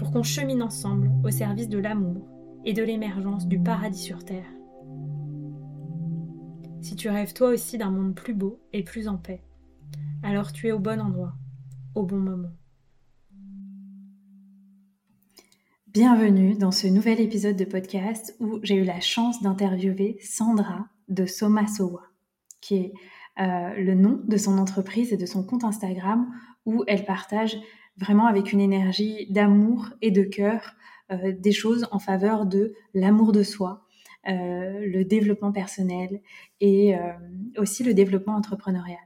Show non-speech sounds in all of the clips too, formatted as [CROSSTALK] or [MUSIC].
pour qu'on chemine ensemble au service de l'amour et de l'émergence du paradis sur Terre. Si tu rêves toi aussi d'un monde plus beau et plus en paix, alors tu es au bon endroit, au bon moment. Bienvenue dans ce nouvel épisode de podcast où j'ai eu la chance d'interviewer Sandra de Soma Sowa, qui est euh, le nom de son entreprise et de son compte Instagram où elle partage vraiment avec une énergie d'amour et de cœur euh, des choses en faveur de l'amour de soi, euh, le développement personnel et euh, aussi le développement entrepreneurial.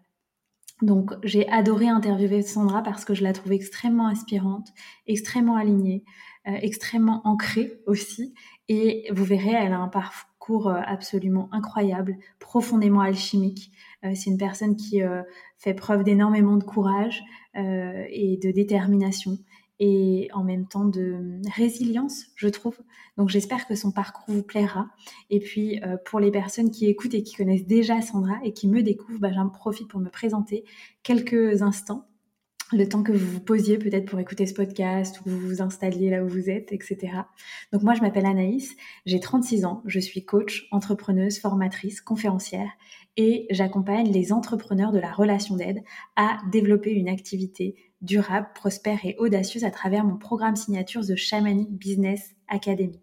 Donc j'ai adoré interviewer Sandra parce que je la trouve extrêmement inspirante, extrêmement alignée, extrêmement ancrée aussi. Et vous verrez, elle a un parcours absolument incroyable, profondément alchimique. C'est une personne qui fait preuve d'énormément de courage, euh, et de détermination et en même temps de résilience, je trouve. Donc j'espère que son parcours vous plaira. Et puis euh, pour les personnes qui écoutent et qui connaissent déjà Sandra et qui me découvrent, bah, j'en profite pour me présenter quelques instants le temps que vous vous posiez peut-être pour écouter ce podcast ou vous vous installiez là où vous êtes, etc. Donc moi, je m'appelle Anaïs, j'ai 36 ans, je suis coach, entrepreneuse, formatrice, conférencière et j'accompagne les entrepreneurs de la relation d'aide à développer une activité durable, prospère et audacieuse à travers mon programme signature The Shamanic Business Academy.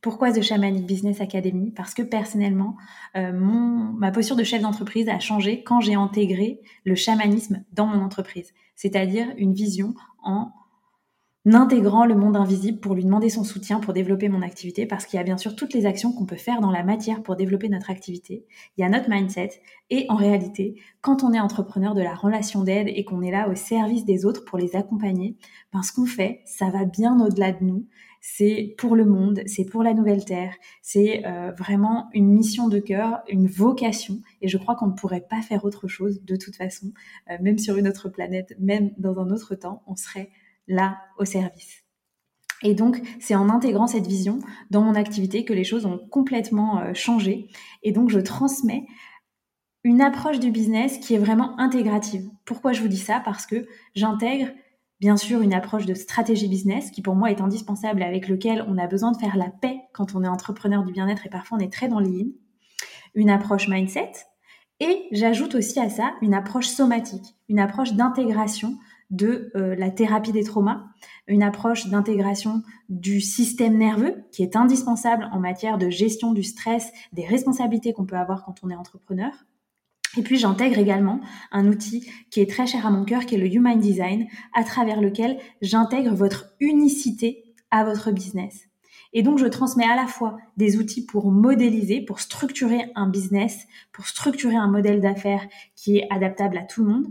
Pourquoi The Shamanic Business Academy? Parce que personnellement, euh, ma posture de chef d'entreprise a changé quand j'ai intégré le chamanisme dans mon entreprise, c'est-à-dire une vision en intégrant le monde invisible pour lui demander son soutien pour développer mon activité, parce qu'il y a bien sûr toutes les actions qu'on peut faire dans la matière pour développer notre activité. Il y a notre mindset, et en réalité, quand on est entrepreneur de la relation d'aide et qu'on est là au service des autres pour les accompagner, ben ce qu'on fait, ça va bien au-delà de nous. C'est pour le monde, c'est pour la nouvelle terre, c'est euh, vraiment une mission de cœur, une vocation, et je crois qu'on ne pourrait pas faire autre chose de toute façon, euh, même sur une autre planète, même dans un autre temps, on serait là au service. Et donc, c'est en intégrant cette vision dans mon activité que les choses ont complètement euh, changé. Et donc, je transmets une approche du business qui est vraiment intégrative. Pourquoi je vous dis ça? Parce que j'intègre bien sûr une approche de stratégie business qui pour moi est indispensable avec lequel on a besoin de faire la paix quand on est entrepreneur du bien-être et parfois on est très dans l'in. Une approche mindset et j'ajoute aussi à ça une approche somatique, une approche d'intégration de euh, la thérapie des traumas, une approche d'intégration du système nerveux qui est indispensable en matière de gestion du stress, des responsabilités qu'on peut avoir quand on est entrepreneur. Et puis j'intègre également un outil qui est très cher à mon cœur, qui est le Human Design, à travers lequel j'intègre votre unicité à votre business. Et donc je transmets à la fois des outils pour modéliser, pour structurer un business, pour structurer un modèle d'affaires qui est adaptable à tout le monde,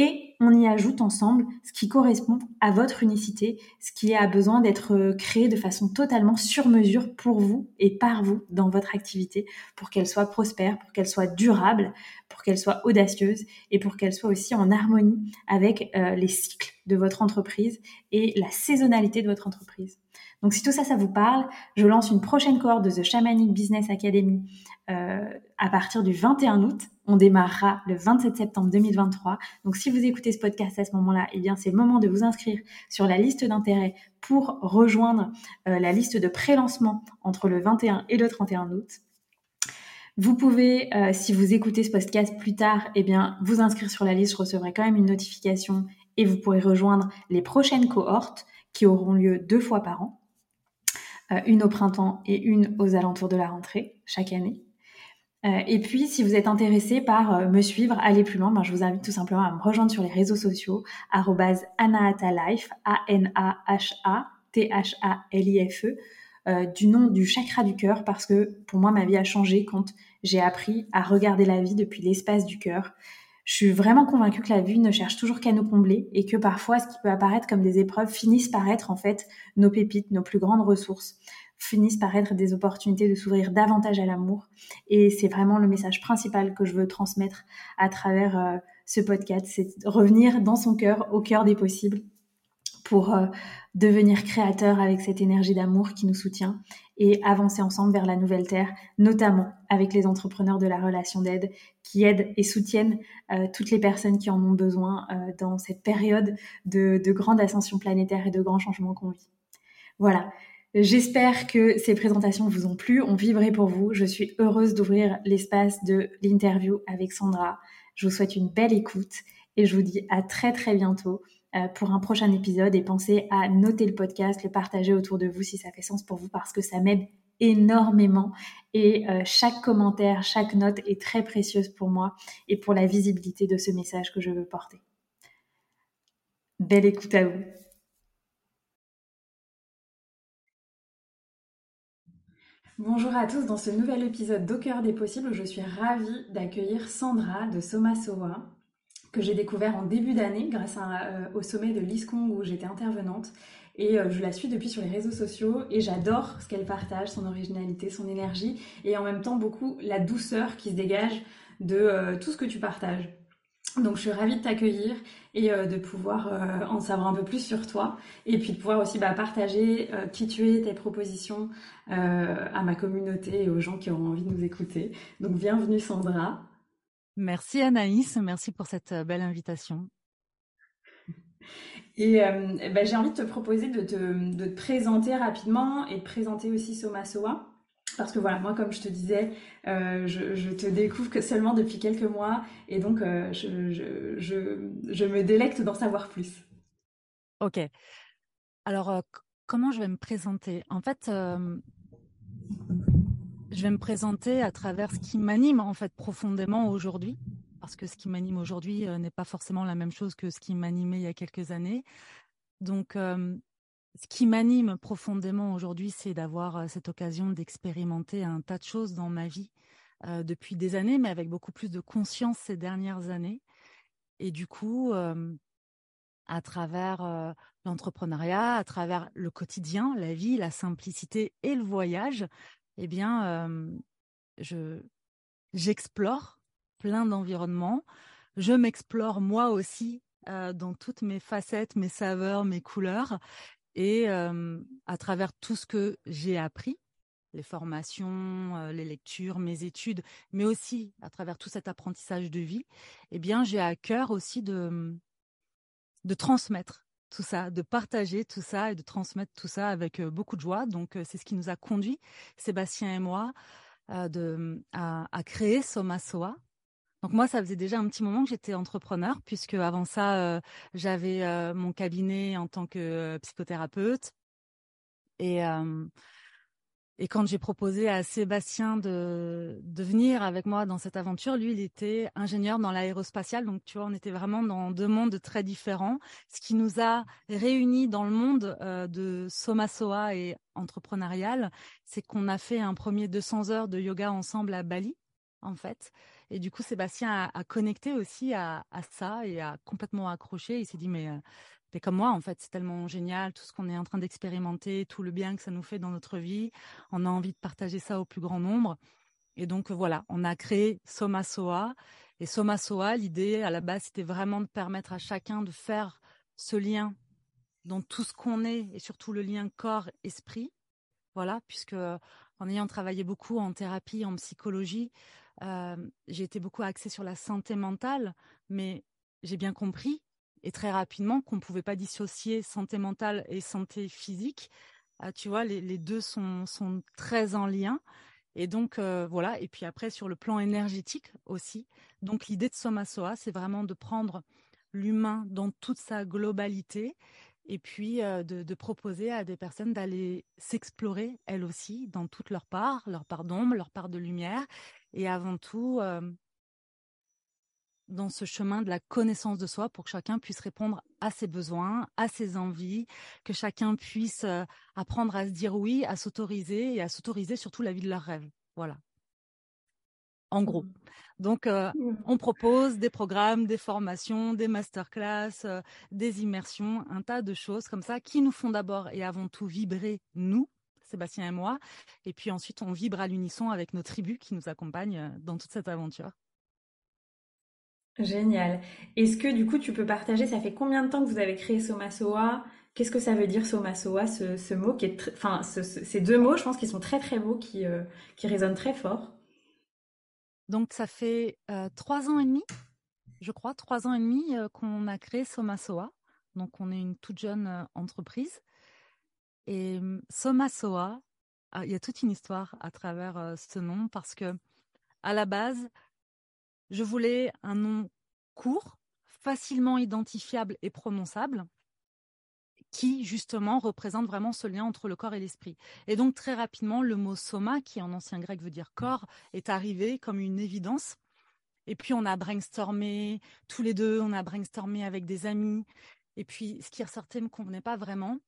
et on y ajoute ensemble ce qui correspond à votre unicité, ce qui a besoin d'être euh, créé de façon totalement sur mesure pour vous et par vous dans votre activité, pour qu'elle soit prospère, pour qu'elle soit durable, pour qu'elle soit audacieuse et pour qu'elle soit aussi en harmonie avec euh, les cycles de votre entreprise et la saisonnalité de votre entreprise. Donc si tout ça, ça vous parle, je lance une prochaine cohorte de The Shamanic Business Academy euh, à partir du 21 août. On démarrera le 27 septembre 2023. Donc si vous écoutez ce podcast à ce moment-là, eh bien c'est le moment de vous inscrire sur la liste d'intérêt pour rejoindre euh, la liste de pré-lancement entre le 21 et le 31 août. Vous pouvez, euh, si vous écoutez ce podcast plus tard, eh bien, vous inscrire sur la liste. Je recevrai quand même une notification et vous pourrez rejoindre les prochaines cohortes qui auront lieu deux fois par an, une au printemps et une aux alentours de la rentrée chaque année. Et puis, si vous êtes intéressé par me suivre, aller plus loin, ben, je vous invite tout simplement à me rejoindre sur les réseaux sociaux, anahatalife, A-N-A-H-A-T-H-A-L-I-F-E. Euh, du nom du chakra du cœur parce que pour moi ma vie a changé quand j'ai appris à regarder la vie depuis l'espace du cœur. Je suis vraiment convaincue que la vie ne cherche toujours qu'à nous combler et que parfois ce qui peut apparaître comme des épreuves finissent par être en fait nos pépites, nos plus grandes ressources, finissent par être des opportunités de s'ouvrir davantage à l'amour. Et c'est vraiment le message principal que je veux transmettre à travers euh, ce podcast, c'est revenir dans son cœur, au cœur des possibles pour euh, devenir créateur avec cette énergie d'amour qui nous soutient et avancer ensemble vers la nouvelle terre, notamment avec les entrepreneurs de la relation d'aide qui aident et soutiennent euh, toutes les personnes qui en ont besoin euh, dans cette période de, de grande ascension planétaire et de grands changements qu'on vit. Voilà. J'espère que ces présentations vous ont plu, ont vibré pour vous. Je suis heureuse d'ouvrir l'espace de l'interview avec Sandra. Je vous souhaite une belle écoute et je vous dis à très très bientôt pour un prochain épisode et pensez à noter le podcast, le partager autour de vous si ça fait sens pour vous parce que ça m'aide énormément et euh, chaque commentaire, chaque note est très précieuse pour moi et pour la visibilité de ce message que je veux porter. Belle écoute à vous. Bonjour à tous, dans ce nouvel épisode d'Au des possibles, je suis ravie d'accueillir Sandra de Soma Soa que j'ai découvert en début d'année grâce euh, au sommet de l'ISCONG où j'étais intervenante. Et euh, je la suis depuis sur les réseaux sociaux et j'adore ce qu'elle partage, son originalité, son énergie et en même temps beaucoup la douceur qui se dégage de euh, tout ce que tu partages. Donc je suis ravie de t'accueillir et de pouvoir en savoir un peu plus sur toi et puis de pouvoir aussi bah, partager qui tu es, tes propositions à ma communauté et aux gens qui auront envie de nous écouter. Donc bienvenue Sandra. Merci Anaïs, merci pour cette euh, belle invitation. Et euh, ben, j'ai envie de te proposer de te, présenter rapidement et de présenter aussi Soma Soa. Parce que voilà, moi, comme je te disais, euh, je, te découvre que seulement depuis quelques mois et donc je, je, me délecte d'en savoir plus. Ok. Alors, comment je vais me présenter? En fait, je vais me présenter à travers ce qui m'anime en fait profondément aujourd'hui, parce que ce qui m'anime aujourd'hui euh, n'est pas forcément la même chose que ce qui m'animait il y a quelques années. Donc, euh, ce qui m'anime profondément aujourd'hui, c'est d'avoir euh, cette occasion d'expérimenter un tas de choses dans ma vie depuis des années, mais avec beaucoup plus de conscience ces dernières années. Et du coup, à travers l'entrepreneuriat, à travers le quotidien, la vie, la simplicité et le voyage, eh bien, je j'explore plein d'environnements. Je m'explore moi aussi dans toutes mes facettes, mes saveurs, mes couleurs, et à travers tout ce que j'ai appris, les formations, les lectures, mes études, mais aussi à travers tout cet apprentissage de vie, eh bien, j'ai à cœur aussi de de transmettre tout ça, de partager tout ça et de transmettre tout ça avec beaucoup de joie. Donc, c'est ce qui nous a conduit, Sébastien et moi, de, à, créer Soma Soa. Donc moi, ça faisait déjà un petit moment que j'étais entrepreneur, puisque avant ça, j'avais mon cabinet en tant que psychothérapeute. Et, et quand j'ai proposé à Sébastien de, de venir avec moi dans cette aventure, lui, il était ingénieur dans l'aérospatial. Donc, tu vois, on était vraiment dans deux mondes très différents. Ce qui nous a réunis dans le monde euh, de Soma Soa et entrepreneurial, c'est qu'on a fait un premier 200 heures de yoga ensemble à Bali, en fait. Et du coup, Sébastien a, connecté aussi à, à, ça et a complètement accroché. Il s'est dit, mais euh, mais comme moi, en fait, c'est tellement génial, tout ce qu'on est en train d'expérimenter, tout le bien que ça nous fait dans notre vie. On a envie de partager ça au plus grand nombre. Et donc, voilà, on a créé Soma Soa. Et Soma Soa, l'idée, à la base, c'était vraiment de permettre à chacun de faire ce lien dans tout ce qu'on est et surtout le lien corps-esprit. Voilà, puisque en ayant travaillé beaucoup en thérapie, en psychologie, euh, j'ai été beaucoup axée sur la santé mentale, mais j'ai bien compris et très rapidement qu'on ne pouvait pas dissocier santé mentale et santé physique. Ah, tu vois, les, deux sont, sont, très en lien. Et donc, euh, voilà. Et puis après, sur le plan énergétique aussi. Donc, l'idée de Soma Soa, c'est vraiment de prendre l'humain dans toute sa globalité et puis de, proposer à des personnes d'aller s'explorer elles aussi dans toute leur part, leur part d'ombre, leur part de lumière, et avant tout dans ce chemin de la connaissance de soi pour que chacun puisse répondre à ses besoins, à ses envies, que chacun puisse apprendre à se dire oui, à s'autoriser et à s'autoriser surtout la vie de leurs rêves. Voilà. En gros. Donc, mmh. on propose des programmes, des formations, des masterclass, des immersions, un tas de choses comme ça qui nous font d'abord et avant tout vibrer nous, Sébastien et moi, et puis ensuite on vibre à l'unisson avec nos tribus qui nous accompagnent dans toute cette aventure. Génial. Est-ce que du coup tu peux partager, ça fait combien de temps que vous avez créé Somasoa? Qu'est-ce que ça veut dire Somasoa, ce, ce mot qui est, enfin, ces deux mots, je pense qu'ils sont très très beaux, qui, qui résonnent très fort. Donc ça fait euh, trois ans et demi, je crois, trois ans et demi euh, qu'on a créé Somasoa. Donc on est une toute jeune euh, entreprise. Et hum, Somasoa, ah, il y a toute une histoire à travers ce nom parce que à la base, je voulais un nom court, facilement identifiable et prononçable qui justement représente vraiment ce lien entre le corps et l'esprit. Et donc très rapidement, le mot soma, qui en ancien grec veut dire corps, est arrivé comme une évidence. Et puis on a brainstormé tous les deux, on a brainstormé avec des amis. Et puis ce qui ressortait me convenait pas vraiment.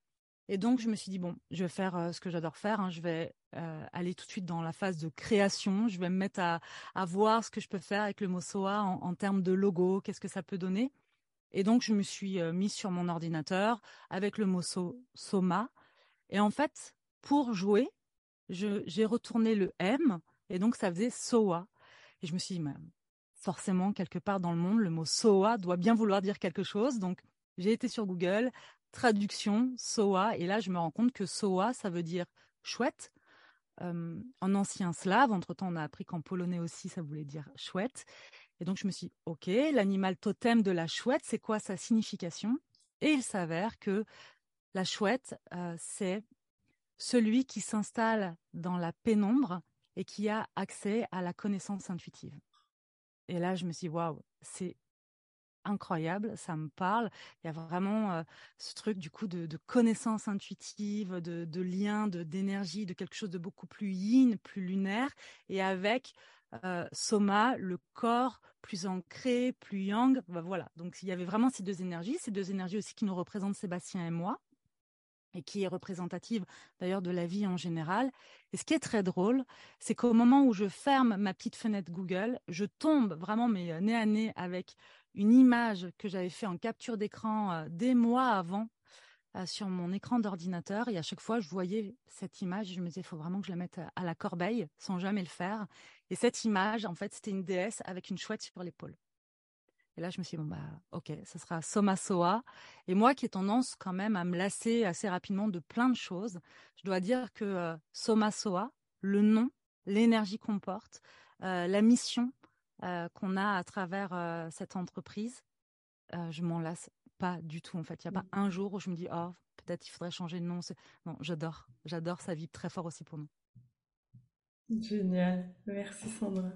Et donc je me suis dit bon, je vais faire euh, ce que j'adore faire. Hein. je vais euh, aller tout de suite dans la phase de création. Je vais me mettre à, voir ce que je peux faire avec le mot soa en, termes de logo, qu'est-ce que ça peut donner. Et donc, je me suis euh, mise sur mon ordinateur avec le mot Soma. Et en fait, pour jouer, j'ai retourné le M et donc ça faisait Soa. Et je me suis dit, forcément, quelque part dans le monde, le mot Soa doit bien vouloir dire quelque chose. Donc, j'ai été sur Google, traduction, Soa. Et là, je me rends compte que Soa, ça veut dire chouette. En ancien slave, entre-temps, on a appris qu'en polonais aussi, ça voulait dire chouette. Et donc je me suis dit, ok, l'animal totem de la chouette, c'est quoi sa signification? Et il s'avère que la chouette, euh, c'est celui qui s'installe dans la pénombre et qui a accès à la connaissance intuitive. Et là, je me suis dit, waouh, c'est incroyable, ça me parle. Il y a vraiment ce truc du coup de, connaissance intuitive, de, de lien, de d'énergie, de quelque chose de beaucoup plus yin, plus lunaire, et avec Soma, le corps plus ancré, plus yang. Bah, voilà. Donc il y avait vraiment ces deux énergies, ces deux énergies aussi qui nous représentent Sébastien et moi, et qui est représentative d'ailleurs de la vie en général. Et ce qui est très drôle, c'est qu'au moment où je ferme ma petite fenêtre Google, je tombe vraiment mais nez à nez avec une image que j'avais fait en capture d'écran euh, des mois avant euh, sur mon écran d'ordinateur. Et à chaque fois je voyais cette image et je me disais il faut vraiment que je la mette à la corbeille sans jamais le faire. Et cette image en fait c'était une déesse avec une chouette sur l'épaule. Et là je me suis dit bon bah ok ce sera Soma Soa. Et moi qui ai tendance quand même à me lasser assez rapidement de plein de choses je dois dire que euh, Soma Soa le nom l'énergie qu'on porte euh, la mission qu'on a à travers cette entreprise je m'en lasse pas du tout en fait. Il n'y a pas mmh. un jour où je me dis oh peut-être il faudrait changer de nom. Non, j'adore, j'adore. Ça vibre très fort aussi pour nous. Génial, merci Sandra.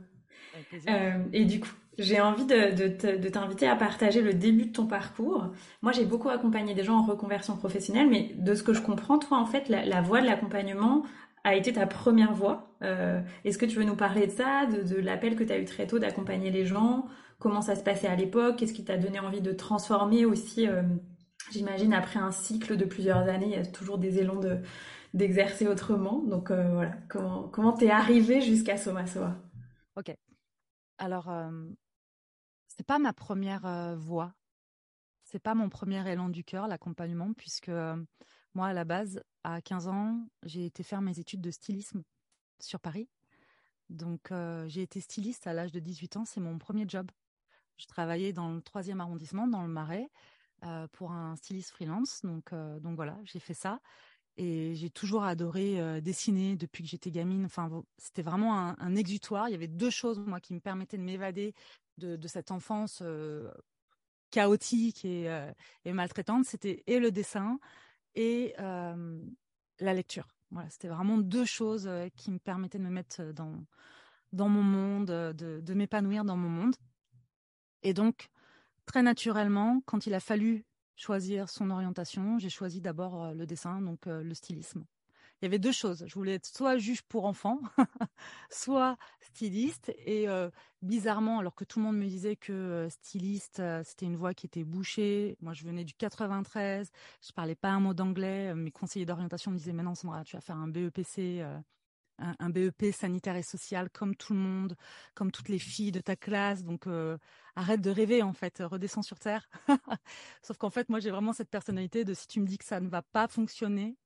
Euh, et du coup, j'ai envie de, t'inviter à partager le début de ton parcours. Moi, j'ai beaucoup accompagné des gens en reconversion professionnelle, mais de ce que je comprends, toi, en fait, la, voie de l'accompagnement a été ta première voie. Euh, est-ce que tu veux nous parler de ça, de, l'appel que tu as eu très tôt d'accompagner les gens? Comment ça se passait à l'époque, qu'est-ce qui t'a donné envie de transformer aussi, euh, j'imagine, après un cycle de plusieurs années, il y a toujours des élans de, d'exercer autrement? Donc euh, voilà, comment, comment t'es arrivé jusqu'à Soma Soa Ok. Alors, c'est pas ma première voie. C'est pas mon premier élan du cœur, l'accompagnement, puisque moi, à la base, à 15 ans, j'ai été faire mes études de stylisme sur Paris. Donc, j'ai été styliste à l'âge de 18 ans. C'est mon premier job. Je travaillais dans le troisième arrondissement, dans le Marais, euh, pour un styliste freelance. Donc, euh, donc voilà, j'ai fait ça. Et j'ai toujours adoré euh, dessiner depuis que j'étais gamine. Enfin, c'était vraiment un, exutoire. Il y avait deux choses, moi, qui me permettaient de m'évader de, de, cette enfance chaotique et, et maltraitante. C'était et le dessin et la lecture. Voilà, c'était vraiment deux choses qui me permettaient de me mettre dans, dans mon monde, de, de m'épanouir dans mon monde. Et donc, très naturellement, quand il a fallu choisir son orientation, j'ai choisi d'abord le dessin, donc le stylisme il y avait deux choses. Je voulais être soit juge pour enfants, [LAUGHS] soit styliste. Et bizarrement, alors que tout le monde me disait que styliste, c'était une voie qui était bouchée. Moi, je venais du 93, je parlais pas un mot d'anglais. Mes conseillers d'orientation me disaient, maintenant, Sandra, tu vas faire un BEPC. Un, BEP sanitaire et social comme tout le monde, comme toutes les filles de ta classe. Donc arrête de rêver en fait, redescends sur terre. [LAUGHS] Sauf qu'en fait, moi j'ai vraiment cette personnalité de si tu me dis que ça ne va pas fonctionner,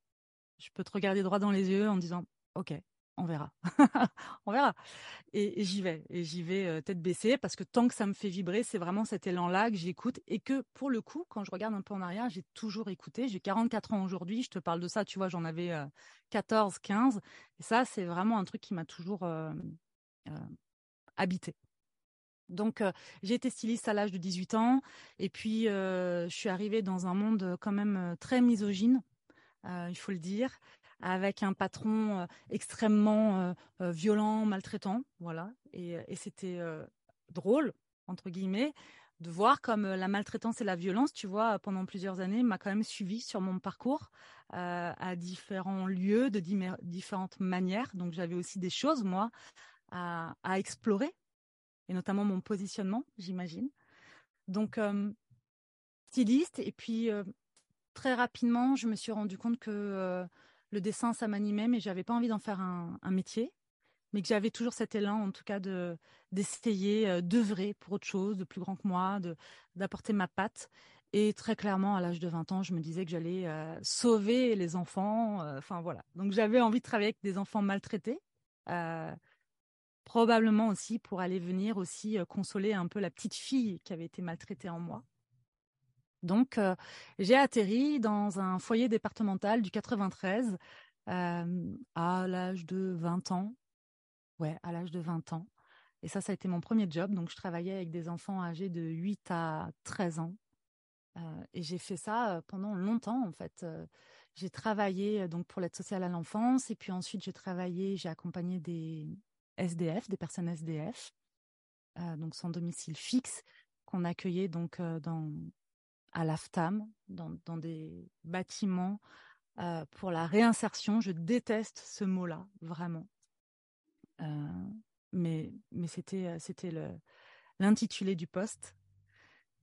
je peux te regarder droit dans les yeux en disant OK, on verra. [LAUGHS] on verra. Et, j'y vais. Et j'y vais euh, tête baissée parce que tant que ça me fait vibrer, c'est vraiment cet élan-là que j'écoute. Et que pour le coup, quand je regarde un peu en arrière, j'ai toujours écouté. J'ai 44 ans aujourd'hui. Je te parle de ça, tu vois, j'en avais 14, euh, 15. Et ça, c'est vraiment un truc qui m'a toujours euh, habité. Donc, j'ai été styliste à l'âge de 18 ans. Et puis, je suis arrivée dans un monde quand même très misogyne. Euh, il faut le dire, avec un patron euh, extrêmement euh, violent, maltraitant, voilà. Et, c'était drôle entre guillemets de voir comme la maltraitance et la violence, tu vois, pendant plusieurs années, m'a quand même suivi sur mon parcours à différents lieux, de différentes manières. Donc j'avais aussi des choses, moi, à, explorer, et notamment mon positionnement, j'imagine. Donc, styliste, et puis très rapidement, je me suis rendu compte que euh, le dessin, ça m'animait, mais j'avais pas envie d'en faire un, métier, mais que j'avais toujours cet élan, en tout cas, de d'essayer euh, d'œuvrer pour autre chose, de plus grand que moi, d'apporter ma patte. Et très clairement, à l'âge de 20 ans, je me disais que j'allais euh, sauver les enfants. Enfin voilà. Donc j'avais envie de travailler avec des enfants maltraités, probablement aussi pour aller venir aussi consoler un peu la petite fille qui avait été maltraitée en moi. Donc, euh, j'ai atterri dans un foyer départemental du 93 euh, à l'âge de 20 ans. Ouais, à l'âge de 20 ans. Et ça, ça a été mon premier job. Donc, je travaillais avec des enfants âgés de 8 à 13 ans. Euh, et j'ai fait ça pendant longtemps, en fait. j'ai travaillé donc pour l'aide sociale à l'enfance. Et puis ensuite, j'ai travaillé, j'ai accompagné des SDF, des personnes SDF, donc sans domicile fixe, qu'on accueillait donc dans à l'AFTAM, dans, des bâtiments euh, pour la réinsertion. Je déteste ce mot-là, vraiment. Euh, mais c'était euh, l'intitulé du poste.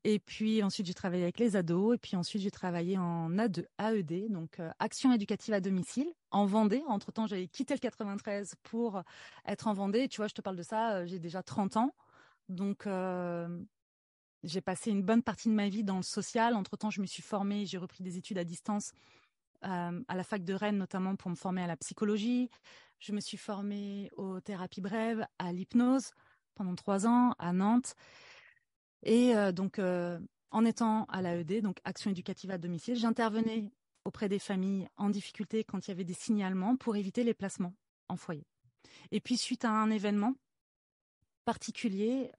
Et puis ensuite, j'ai travaillé avec les ados. Et puis ensuite, j'ai travaillé en A2, AED, donc Action éducative à domicile, en Vendée. Entre-temps, j'avais quitté le 93 pour être en Vendée. tu vois, je te parle de ça, j'ai déjà 30 ans. Donc, j'ai passé une bonne partie de ma vie dans le social. Entre-temps, je me suis formée, j'ai repris des études à distance euh, à la fac de Rennes, notamment pour me former à la psychologie. Je me suis formée aux thérapies brèves, à l'hypnose pendant trois ans à Nantes. Et euh, donc, euh, en étant à l'AED, donc Action éducative à domicile, j'intervenais auprès des familles en difficulté quand il y avait des signalements pour éviter les placements en foyer. Et puis, suite à un événement particulier,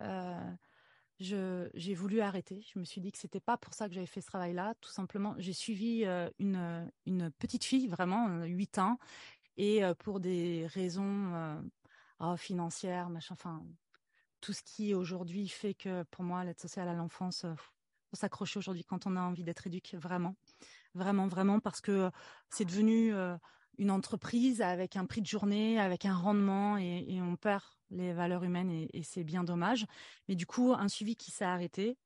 j'ai voulu arrêter. Je me suis dit que c'était pas pour ça que j'avais fait ce travail-là. Tout simplement, j'ai suivi euh, une, petite fille, vraiment, 8 euh, ans, et euh, pour des raisons oh, financières, machin, enfin, tout ce qui aujourd'hui fait que pour moi, l'aide sociale à l'enfance, faut s'accrocher aujourd'hui quand on a envie d'être éduqué, vraiment, vraiment, vraiment, parce que c'est devenu une entreprise avec un prix de journée, avec un rendement, et, on perd les valeurs humaines et, c'est bien dommage. Mais du coup, un suivi qui s'est arrêté.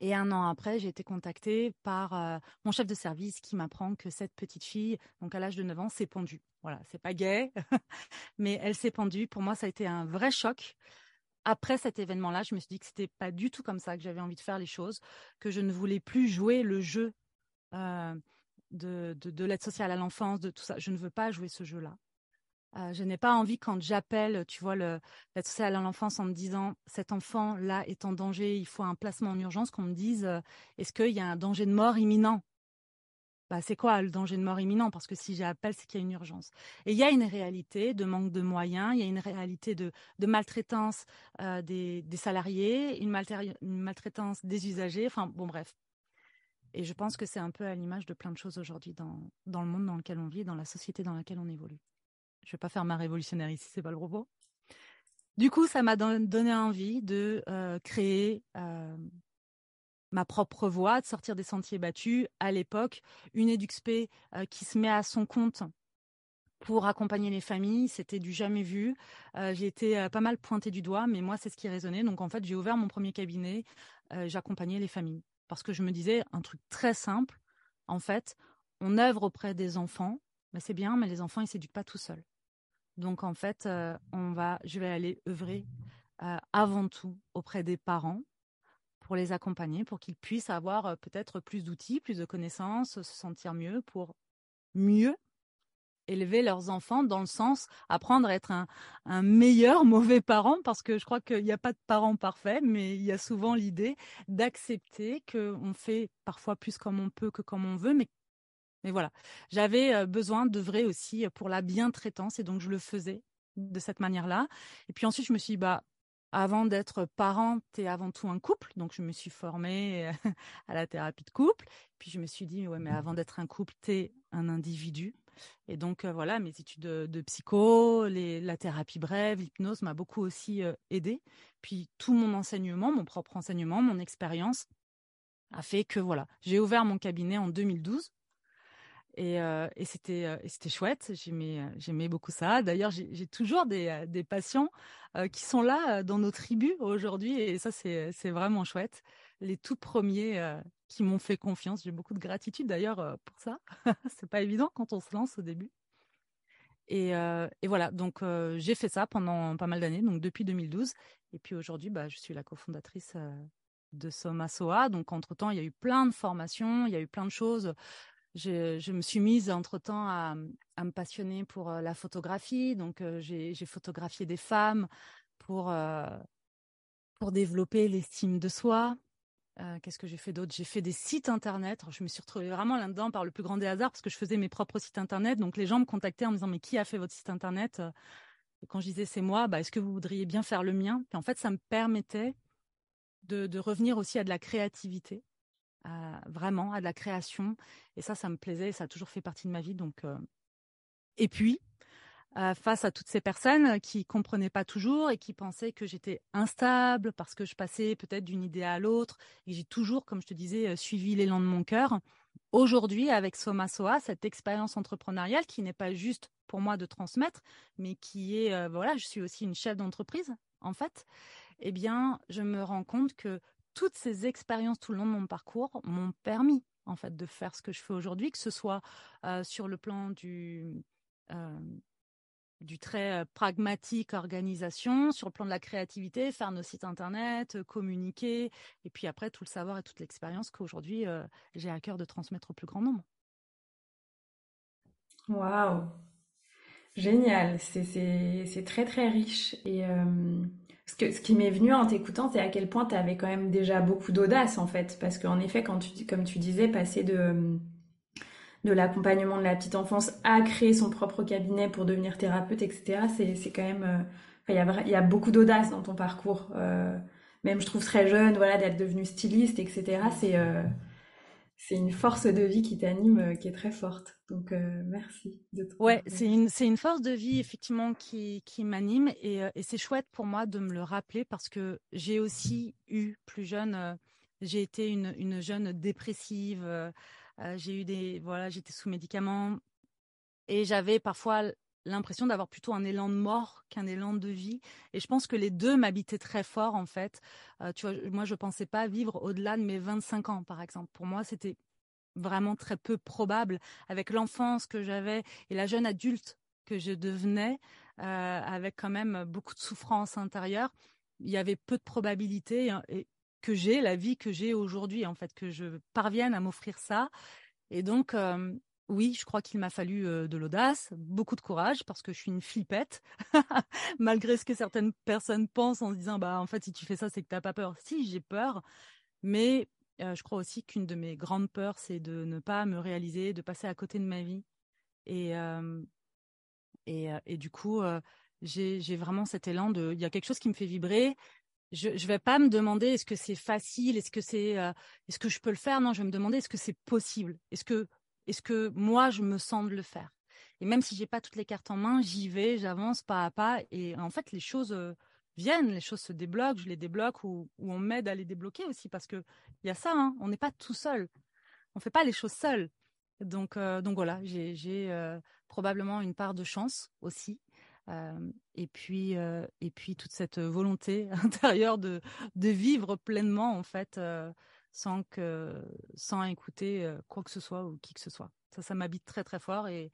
Et un an après, j'ai été contactée par euh, mon chef de service qui m'apprend que cette petite fille, donc à l'âge de 9 ans, s'est pendue. Voilà, c'est pas gay, [LAUGHS] mais elle s'est pendue. Pour moi, ça a été un vrai choc. Après cet événement-là, je me suis dit que c'était pas du tout comme ça que j'avais envie de faire les choses, que je ne voulais plus jouer le jeu euh, de, de l'aide sociale à l'enfance, de tout ça. Je ne veux pas jouer ce jeu-là. Euh, je n'ai pas envie quand j'appelle, tu vois, l'aide sociale à l'enfance en me disant cet enfant là est en danger, il faut un placement en urgence, qu'on me dise euh, est-ce qu'il y a un danger de mort imminent? Bah, c'est quoi le danger de mort imminent? Parce que si j'appelle, c'est qu'il y a une urgence. Et il y a une réalité de manque de moyens, il y a une réalité de, maltraitance euh, des, salariés, une maltraitance des usagers. Enfin, bon, bref. Et je pense que c'est un peu à l'image de plein de choses aujourd'hui dans, dans le monde dans lequel on vit, dans la société dans laquelle on évolue. Je vais pas faire ma révolutionnaire ici, c'est pas le propos. Du coup, ça m'a donné envie de euh, créer euh, ma propre voie, de sortir des sentiers battus. À l'époque, une EduxP qui se met à son compte pour accompagner les familles. C'était du jamais vu. j'ai été pas mal pointée du doigt, mais moi, c'est ce qui résonnait. Donc, en fait, j'ai ouvert mon premier cabinet. J'accompagnais les familles parce que je me disais un truc très simple. En fait, on œuvre auprès des enfants, mais c'est bien, mais les enfants, ils s'éduquent pas tout seuls. Donc, en fait, on va, je vais aller œuvrer avant tout auprès des parents pour les accompagner, pour qu'ils puissent avoir peut-être plus d'outils, plus de connaissances, se sentir mieux pour mieux élever leurs enfants dans le sens apprendre à être un, meilleur [LAUGHS] mauvais parent parce que je crois qu'il n'y a pas de parents parfaits mais il y a souvent l'idée d'accepter qu'on fait parfois plus comme on peut que comme on veut mais mais voilà j'avais besoin d'œuvrer aussi pour la bientraitance et donc je le faisais de cette manière-là et puis ensuite je me suis dit bah avant d'être parent, tu es avant tout un couple. Donc, je me suis formée [LAUGHS] à la thérapie de couple. Puis, je me suis dit, ouais, mais avant d'être un couple, tu es un individu. Et donc, voilà, mes études de, psycho, la thérapie brève, l'hypnose m'a beaucoup aussi aidé. Puis, tout mon enseignement, mon propre enseignement, mon expérience a fait que, voilà, j'ai ouvert mon cabinet en 2012 et, euh, et c'était euh, chouette. J'aimais euh, beaucoup ça. D'ailleurs, j'ai toujours des, patients qui sont là dans nos tribus aujourd'hui, et ça c'est vraiment chouette. Les tout premiers qui m'ont fait confiance. J'ai beaucoup de gratitude d'ailleurs pour ça. [LAUGHS] c'est pas évident quand on se lance au début. Et, et voilà, donc j'ai fait ça pendant pas mal d'années, donc depuis 2012. Et puis aujourd'hui, bah, je suis la cofondatrice de Soma Soa. Donc entre temps, il y a eu plein de formations, il y a eu plein de choses je, me suis mise entre-temps à, me passionner pour euh, la photographie. Donc, euh, j'ai photographié des femmes pour, euh, pour développer l'estime de soi. Qu'est-ce que j'ai fait d'autre? J'ai fait des sites internet. je me suis retrouvée vraiment là-dedans par le plus grand des hasards parce que je faisais mes propres sites internet. Donc, les gens me contactaient en me disant Mais qui a fait votre site internet? Et quand je disais C'est moi, bah, est-ce que vous voudriez bien faire le mien? Et en fait, ça me permettait de revenir aussi à de la créativité vraiment à de la création. Et ça, ça me plaisait, ça a toujours fait partie de ma vie. Donc, euh, et puis, euh, face à toutes ces personnes qui comprenaient pas toujours et qui pensaient que j'étais instable parce que je passais peut-être d'une idée à l'autre et j'ai toujours, comme je te disais, euh, suivi l'élan de mon cœur. Aujourd'hui, avec Soma Soa, cette expérience entrepreneuriale qui n'est pas juste pour moi de transmettre, mais qui est, voilà, je suis aussi une chef d'entreprise, en fait. Eh bien, je me rends compte que toutes ces expériences tout le long de mon parcours m'ont permis en fait de faire ce que je fais aujourd'hui, que ce soit euh, sur le plan du euh, du très euh, pragmatique organisation, sur le plan de la créativité, faire nos sites internet, communiquer, et puis après tout le savoir et toute l'expérience qu'aujourd'hui j'ai à cœur de transmettre au plus grand nombre. Waouh, génial, c'est très très riche et ce, que, ce qui m'est venu en t'écoutant, c'est à quel point tu avais quand même déjà beaucoup d'audace en fait. Parce qu'en effet, quand tu, comme tu disais, passer de, de l'accompagnement de la petite enfance à créer son propre cabinet pour devenir thérapeute, etc., c'est quand même. Euh, il y, a, y a beaucoup d'audace dans ton parcours. Euh, même je trouve très jeune, voilà, d'être devenu styliste, etc. C'est euh, c'est une force de vie qui t'anime, qui est très forte. Donc merci de Ouais, c'est une c'est une force de vie effectivement qui qui m'anime et, et c'est chouette pour moi de me le rappeler parce que j'ai aussi eu plus jeune, j'ai été une une jeune dépressive, j'ai eu des voilà, j'étais sous médicaments et j'avais parfois l'impression d'avoir plutôt un élan de mort qu'un élan de vie. Et je pense que les deux m'habitaient très fort, en fait. Euh, tu vois, moi, je pensais pas vivre au-delà de mes 25 ans, par exemple. Pour moi, c'était vraiment très peu probable avec l'enfance que j'avais et la jeune adulte que je devenais, euh, avec quand même beaucoup de souffrance intérieure. Il y avait peu de probabilités hein, et que j'ai la vie que j'ai aujourd'hui, en fait, que je parvienne à m'offrir ça. Et donc, euh, oui, je crois qu'il m'a fallu de l'audace, beaucoup de courage parce que je suis une flippette, [LAUGHS] malgré ce que certaines personnes pensent en se disant bah en fait si tu fais ça c'est que tu n'as pas peur. Si j'ai peur, mais je crois aussi qu'une de mes grandes peurs c'est de ne pas me réaliser, de passer à côté de ma vie et et, et, du coup j'ai vraiment cet élan de il y a quelque chose qui me fait vibrer. Je ne vais pas me demander est-ce que c'est facile, est-ce que c'est est-ce que je peux le faire? Non, je vais me demander est-ce que c'est possible, est-ce que moi, je me sens de le faire? Et même si j'ai pas toutes les cartes en main, j'y vais, j'avance pas à pas. Et en fait, les choses, euh, viennent, les choses se débloquent, je les débloque ou, on m'aide à les débloquer aussi parce que il y a ça, hein, on n'est pas tout seul, on fait pas les choses seul. Donc, euh, donc voilà, j'ai euh, probablement une part de chance aussi. Euh, et puis et puis toute cette volonté [LAUGHS] intérieure de vivre pleinement en fait sans que sans écouter quoi que ce soit ou qui que ce soit. Ça ça m'habite très très fort et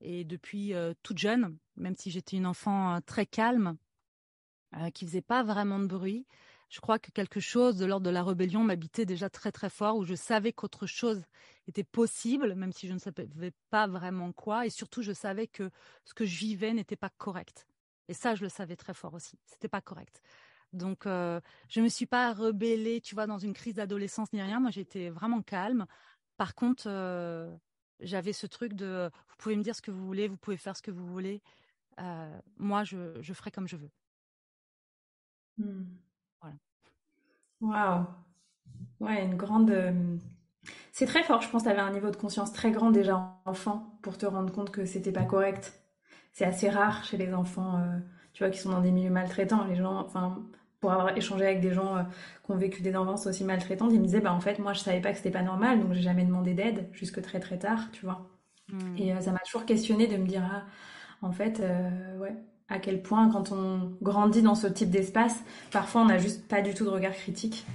depuis toute jeune même si j'étais une enfant très calme qui faisait pas vraiment de bruit je crois que quelque chose de l'ordre de la rébellion m'habitait déjà très très fort, où je savais qu'autre chose était possible, même si je ne savais pas vraiment quoi, et surtout je savais que ce que je vivais n'était pas correct. Et ça, je le savais très fort aussi. C'était pas correct. Donc, euh, je me suis pas rebellée, tu vois, dans une crise d'adolescence ni rien. Moi, j'étais vraiment calme. Par contre, euh, j'avais ce truc de, vous pouvez me dire ce que vous voulez, vous pouvez faire ce que vous voulez. Euh, moi, je, ferai comme je veux. Hmm. Waouh. Ouais, une grande. Euh, c'est très fort, je pense. Tu avais un niveau de conscience très grand déjà enfant pour te rendre compte que c'était pas correct. C'est assez rare chez les enfants, euh, tu vois, qui sont dans des milieux maltraitants. Les gens, enfin, pour avoir échangé avec des gens euh, qui ont vécu des enfances aussi maltraitantes, ils me disaient, bah en fait, moi, je savais pas que c'était pas normal, donc j'ai jamais demandé d'aide jusque très très tard, tu vois. Hmm. Et ça m'a toujours questionné de me dire, ah, en fait, ouais, à quel point quand on grandit dans ce type d'espace, parfois on n'a juste pas du tout de regard critique.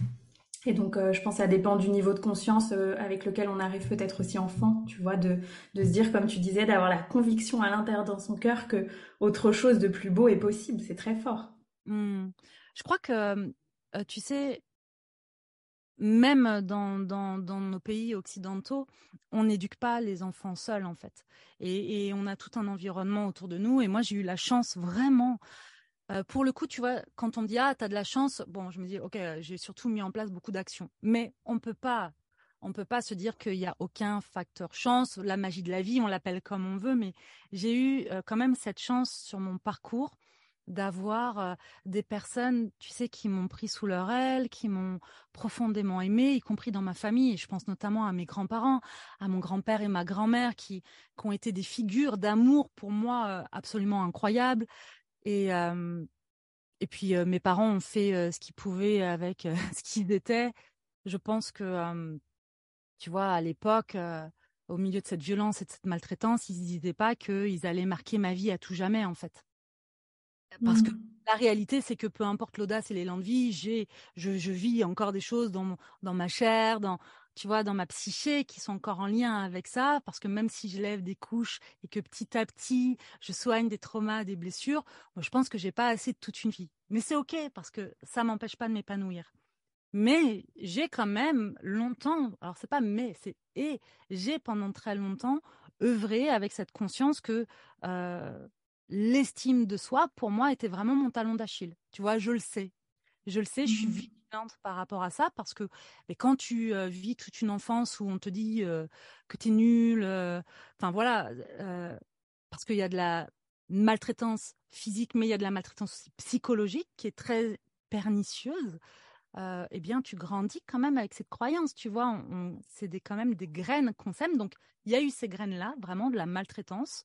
Et donc, euh, je pense que ça dépend du niveau de conscience euh, avec lequel on arrive peut-être aussi enfant, tu vois, de, de se dire, comme tu disais, d'avoir la conviction à l'intérieur dans son cœur que autre chose de plus beau est possible. C'est très fort. Mmh. Je crois que, euh, tu sais, même dans, nos pays occidentaux, on n'éduque pas les enfants seuls en fait. Et, on a tout un environnement autour de nous. Et moi, j'ai eu la chance vraiment. Euh, pour le coup, tu vois, quand on me dit ah t'as de la chance, bon, je me dis ok, j'ai surtout mis en place beaucoup d'actions. Mais on peut pas, on peut pas se dire qu'il y a aucun facteur chance, la magie de la vie, on l'appelle comme on veut. Mais j'ai eu euh, quand même cette chance sur mon parcours d'avoir des personnes, tu sais, qui m'ont pris sous leur aile, qui m'ont profondément aimé, y compris dans ma famille. Je pense notamment à mes grands-parents, à mon grand-père et ma grand-mère, qui, qui, ont été des figures d'amour pour moi absolument incroyables. Et, et puis mes parents ont fait ce qu'ils pouvaient avec [LAUGHS] ce qu'ils étaient. Je pense que, tu vois, à l'époque, au milieu de cette violence et de cette maltraitance, ils ne disaient pas qu'ils allaient marquer ma vie à tout jamais, en fait. Parce que mmh. la réalité, c'est que peu importe l'audace et l'élan de vie, j'ai, je, je, vis encore des choses dans, dans ma chair, dans, tu vois, dans ma psyché qui sont encore en lien avec ça. Parce que même si je lève des couches et que petit à petit, je soigne des traumas, des blessures, moi, je pense que j'ai pas assez de toute une vie. Mais c'est ok parce que ça m'empêche pas de m'épanouir. Mais j'ai quand même longtemps, alors c'est pas mais, c'est et j'ai pendant très longtemps œuvré avec cette conscience que euh, l'estime de soi, pour moi, était vraiment mon talon d'Achille. Tu vois, je le sais. Je le sais, je suis mmh vigilante par rapport à ça parce que mais quand tu euh, vis toute une enfance où on te dit euh, que tu es nul, euh, enfin voilà, parce qu'il y a de la maltraitance physique, mais il y a de la maltraitance psychologique qui est très pernicieuse. eh bien, tu grandis quand même avec cette croyance, tu vois. c'est quand même des graines qu'on sème. Donc, il y a eu ces graines-là, vraiment de la maltraitance.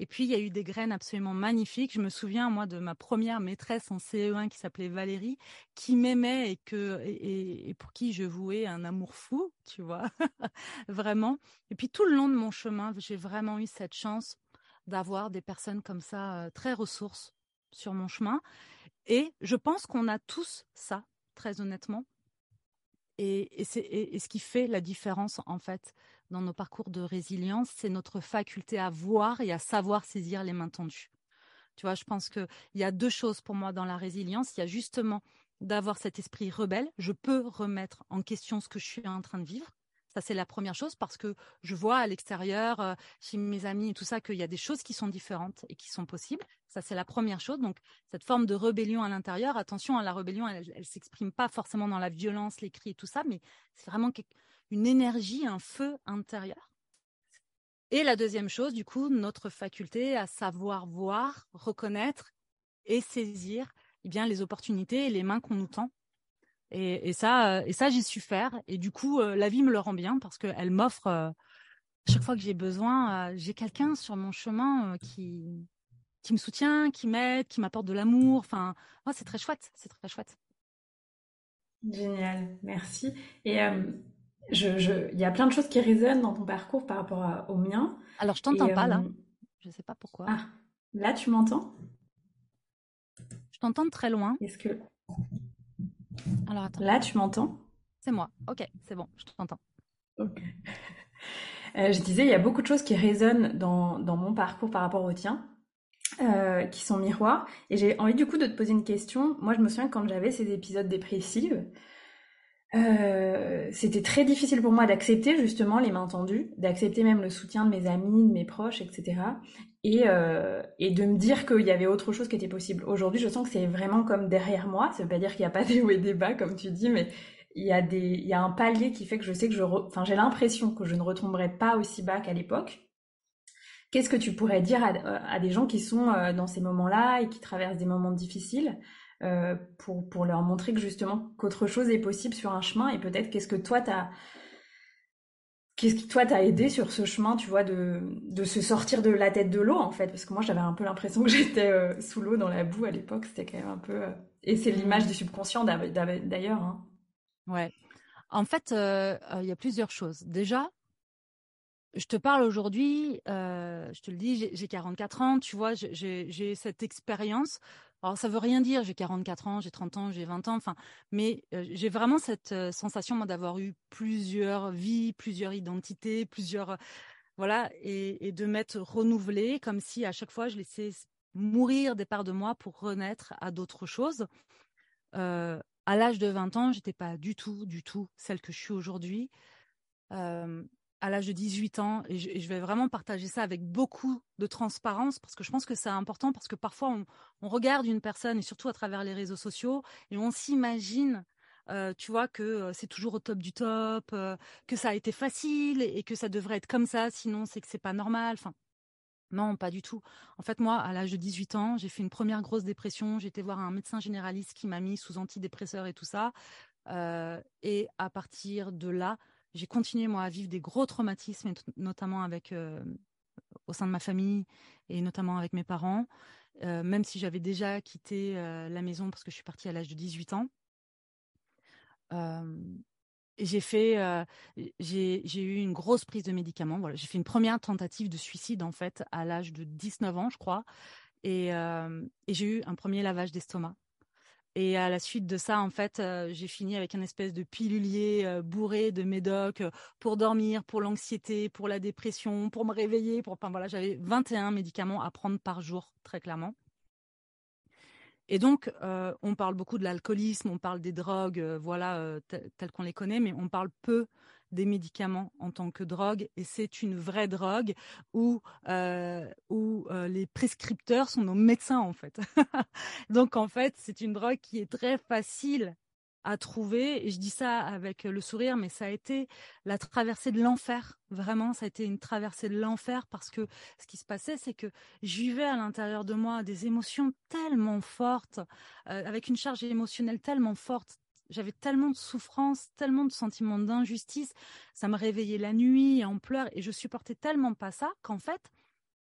Et puis, il y a eu des graines absolument magnifiques. Je me souviens, moi, de ma première maîtresse en CE1 qui s'appelait Valérie, qui m'aimait et, que, et, pour qui je vouais un amour fou, tu vois, [LAUGHS] vraiment. Et puis, tout le long de mon chemin, j'ai vraiment eu cette chance d'avoir des personnes comme ça, euh, très ressources sur mon chemin. Et je pense qu'on a tous ça, très honnêtement. Et, et c'est ce qui fait la différence, en fait, dans nos parcours de résilience, c'est notre faculté à voir et à savoir saisir les mains tendues. Tu vois, je pense qu'il y a deux choses pour moi dans la résilience. Il y a justement d'avoir cet esprit rebelle. Je peux remettre en question ce que je suis en train de vivre. Ça, c'est la première chose parce que je vois à l'extérieur, euh, chez mes amis et tout ça, qu'il y a des choses qui sont différentes et qui sont possibles. Ça, c'est la première chose. Donc, cette forme de rébellion à l'intérieur, attention, à hein, la rébellion, elle, ne s'exprime pas forcément dans la violence, les cris et tout ça, mais c'est vraiment quelque une énergie, un feu intérieur. Et la deuxième chose, du coup, notre faculté à savoir voir, reconnaître et saisir eh bien, les opportunités et les mains qu'on nous tend. Et, ça, et ça j'ai su faire. Et du coup, euh, la vie me le rend bien parce qu'elle m'offre, euh, chaque fois que j'ai besoin, euh, j'ai quelqu'un sur mon chemin qui, qui me soutient, qui m'aide, qui m'apporte de l'amour. Enfin, c'est très chouette, c'est très chouette. Génial, merci. Et je, il y a plein de choses qui résonnent dans ton parcours par rapport au mien. Alors, je t'entends pas là. Je ne sais pas pourquoi. Ah, là, tu m'entends? Je t'entends de très loin. Est-ce que. Alors, attends. Là, tu m'entends? C'est moi. Ok, c'est bon, je t'entends. Ok. Euh, je disais, il y a beaucoup de choses qui résonnent dans, dans mon parcours par rapport au tien. Euh, qui sont miroirs. Et j'ai envie du coup de te poser une question. Moi, je me souviens quand j'avais ces épisodes dépressifs, euh, c'était très difficile pour moi d'accepter justement les mains tendues, d'accepter même le soutien de mes amis, de mes proches, etc. Et, euh, et de me dire qu'il y avait autre chose qui était possible. Aujourd'hui, je sens que c'est vraiment comme derrière moi. Ça veut pas dire qu'il n'y a pas des hauts et des bas, comme tu dis, mais il y a des, il y a un palier qui fait que je sais que je, enfin, j'ai l'impression que je ne retomberai pas aussi bas qu'à l'époque. Qu'est-ce que tu pourrais dire à, à, des gens qui sont euh, dans ces moments-là et qui traversent des moments difficiles? Euh, pour, pour leur montrer que justement qu'autre chose est possible sur un chemin et peut-être qu'est-ce que toi t'as qu'est-ce qui toi t'a aidé sur ce chemin tu vois de, de se sortir de la tête de l'eau en fait. Parce que moi j'avais un peu l'impression que [LAUGHS] j'étais euh, sous l'eau dans la boue à l'époque. C'était quand même un peu euh, et c'est l'image du subconscient d'ailleurs hein. ouais. En fait il y a plusieurs choses. Déjà je te parle aujourd'hui, je te le dis, j'ai 44 ans, tu vois, j'ai cette expérience alors ça veut rien dire, j'ai 44 ans, j'ai 30 ans, j'ai 20 ans, enfin, mais j'ai vraiment cette sensation moi d'avoir eu plusieurs vies, plusieurs identités, plusieurs voilà, et, de m'être renouvelée comme si à chaque fois je laissais mourir des parts de moi pour renaître à d'autres choses. à l'âge de 20 ans, j'étais pas du tout, du tout celle que je suis aujourd'hui à l'âge de 18 ans et je, vais vraiment partager ça avec beaucoup de transparence parce que je pense que c'est important parce que parfois on, regarde une personne et surtout à travers les réseaux sociaux et on s'imagine euh, tu vois que euh, c'est toujours au top du top, euh, que ça a été facile et, que ça devrait être comme ça, sinon c'est que c'est pas normal. Enfin, non, pas du tout. En fait, moi, à l'âge de 18 ans, j'ai fait une première grosse dépression. Été voir un médecin généraliste qui m'a mis sous antidépresseur et tout ça. et à partir de là, j'ai continué moi à vivre des gros traumatismes, notamment avec euh, au sein de ma famille et notamment avec mes parents, euh, même si j'avais déjà quitté euh, la maison parce que je suis partie à l'âge de 18 ans. j'ai fait, j'ai eu une grosse prise de médicaments. Voilà, j'ai fait une première tentative de suicide en fait à l'âge de 19 ans, je crois, et, et j'ai eu un premier lavage d'estomac. Et à la suite de ça, en fait, euh, j'ai fini avec un espèce de pilulier euh, bourré de médoc euh, pour dormir, pour l'anxiété, pour la dépression, pour me réveiller. Pour... Enfin, voilà, j'avais 21 médicaments à prendre par jour, très clairement. Et donc, on parle beaucoup de l'alcoolisme, on parle des drogues, voilà, telles qu'on les connaît, mais on parle peu des médicaments en tant que drogue et c'est une vraie drogue où, euh, où euh, les prescripteurs sont nos médecins en fait. [LAUGHS] Donc en fait, c'est une drogue qui est très facile à trouver. Et je dis ça avec le sourire mais ça a été la traversée de l'enfer. Vraiment ça a été une traversée de l'enfer parce que ce qui se passait c'est que je vivais à l'intérieur de moi des émotions tellement fortes euh, avec une charge émotionnelle tellement forte. J'avais tellement de souffrance, tellement de sentiments d'injustice, ça me réveillait la nuit en pleurs et je supportais tellement pas ça qu'en fait,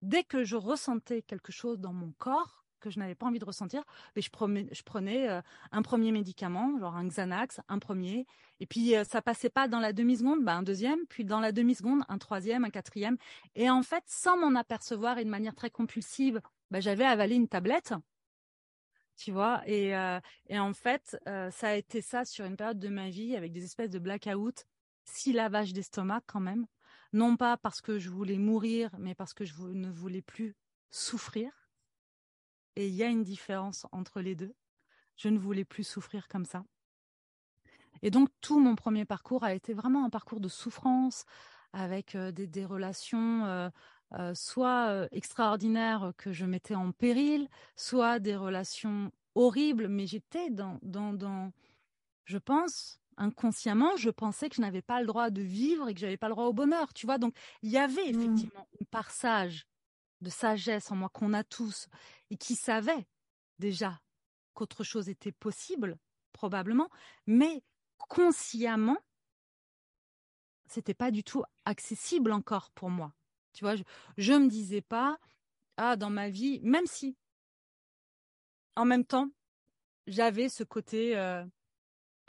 dès que je ressentais quelque chose dans mon corps que je n'avais pas envie de ressentir, mais je prenais, euh, un premier médicament, genre un Xanax, un premier, et puis euh, ça passait pas dans la demi-seconde, ben, un deuxième, puis dans la demi-seconde, un troisième, un quatrième, et en fait, sans m'en apercevoir et de manière très compulsive, ben, j'avais avalé une tablette tu vois. Et, euh, et en fait, euh, ça a été ça sur une période de ma vie avec des espèces de blackout, six lavages d'estomac quand même. Non pas parce que je voulais mourir, mais parce que je ne voulais plus souffrir. Et il y a une différence entre les deux. Je ne voulais plus souffrir comme ça. Et donc tout mon premier parcours a été vraiment un parcours de souffrance, avec euh, des, des, relations euh, soit euh, extraordinaires que je mettais en péril, soit des relations horribles, mais j'étais dans, dans, dans, je pense, inconsciemment, je pensais que je n'avais pas le droit de vivre et que j'avais pas le droit au bonheur, tu vois. Donc, il y avait mmh. effectivement une part sage, de sagesse en moi qu'on a tous et qui savait déjà qu'autre chose était possible, probablement, mais consciemment, c'était pas du tout accessible encore pour moi. Tu vois, je, ne me disais pas, ah, dans ma vie, même si, en même temps, j'avais ce côté, euh,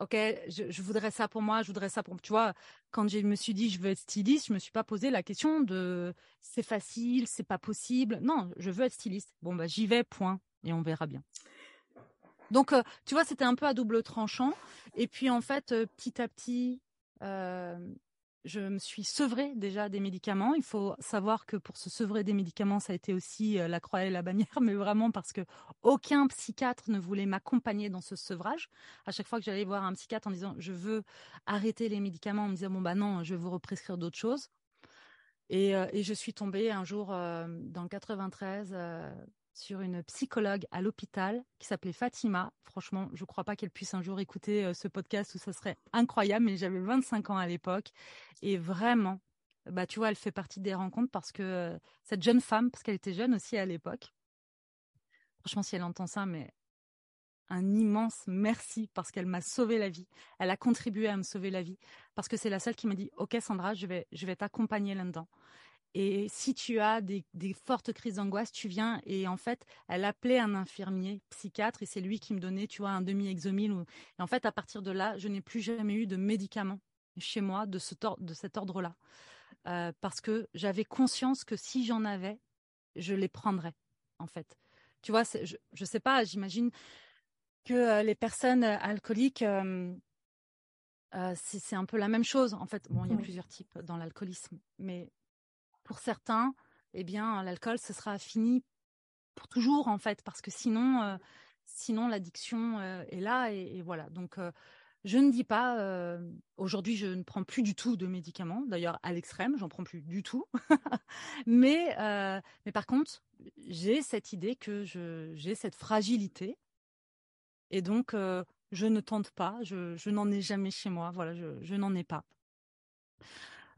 ok, je, voudrais ça pour moi, je voudrais ça pour, tu vois, quand je me suis dit je veux être styliste, je me suis pas posé la question de c'est facile, c'est pas possible. Non, je veux être styliste. Bon bah j'y vais, point, et on verra bien. Donc, euh, tu vois, c'était un peu à double tranchant. Et puis, en fait, euh, petit à petit, je me suis sevrée déjà des médicaments. Il faut savoir que pour se sevrer des médicaments, ça a été aussi euh, la croix et la bannière, [LAUGHS] mais vraiment parce que aucun psychiatre ne voulait m'accompagner dans ce sevrage. À chaque fois que j'allais voir un psychiatre en disant je veux arrêter les médicaments, on me disait bon bah non, je vais vous represcrire d'autres choses. Et, euh, je suis tombée un jour euh, dans le 93 sur une psychologue à l'hôpital qui s'appelait Fatima. Franchement, je ne crois pas qu'elle puisse un jour écouter euh, ce podcast où ça serait incroyable, mais j'avais 25 ans à l'époque. Et vraiment, bah, tu vois, elle fait partie des rencontres parce que euh, cette jeune femme, parce qu'elle était jeune aussi à l'époque, franchement, si elle entend ça, mais un immense merci parce qu'elle m'a sauvé la vie. Elle a contribué à me sauver la vie parce que c'est la seule qui m'a dit OK Sandra, je vais je vais t'accompagner là-dedans. Et si tu as des, fortes crises d'angoisse, tu viens et en fait, elle appelait un infirmier psychiatre et c'est lui qui me donnait, tu vois, un demi-exomile. Et en fait, à partir de là, je n'ai plus jamais eu de médicaments chez moi de, ce de cet ordre-là. Euh, parce que j'avais conscience que si j'en avais, je les prendrais, en fait. Tu vois, je ne sais pas, j'imagine que euh, les personnes alcooliques, euh, c'est un peu la même chose. En fait, bon, il y a plusieurs types dans l'alcoolisme, mais pour certains, eh bien, l'alcool, ce sera fini pour toujours, en fait, parce que sinon, euh, sinon l'addiction euh, est là. Et, voilà. Donc, euh, je ne dis pas, aujourd'hui, je ne prends plus du tout de médicaments. D'ailleurs, à l'extrême, j'en prends plus du tout. [LAUGHS] mais, mais par contre, j'ai cette idée que j'ai cette fragilité. Et donc, je ne tente pas. Je, n'en ai jamais chez moi. Voilà, je n'en ai pas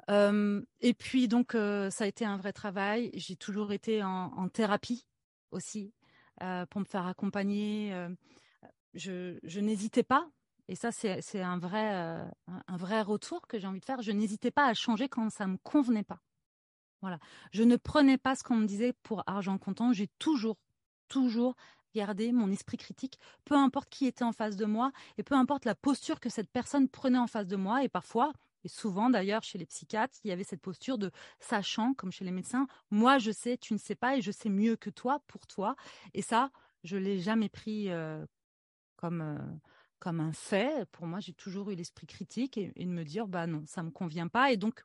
et puis donc ça a été un vrai travail. J'ai toujours été en, thérapie aussi pour me faire accompagner. je, n'hésitais pas, et ça c'est un vrai un vrai retour que j'ai envie de faire. Je n'hésitais pas à changer quand ça me convenait pas. Voilà, je ne prenais pas ce qu'on me disait pour argent comptant. J'ai toujours toujours gardé mon esprit critique, peu importe qui était en face de moi et peu importe la posture que cette personne prenait en face de moi. Et parfois, et souvent, d'ailleurs, chez les psychiatres, il y avait cette posture de sachant, comme chez les médecins, moi je sais, tu ne sais pas, et je sais mieux que toi pour toi. Et ça, je l'ai jamais pris euh, comme euh, comme un fait. Pour moi, j'ai toujours eu l'esprit critique et, de me dire, bah non, ça me convient pas. Et donc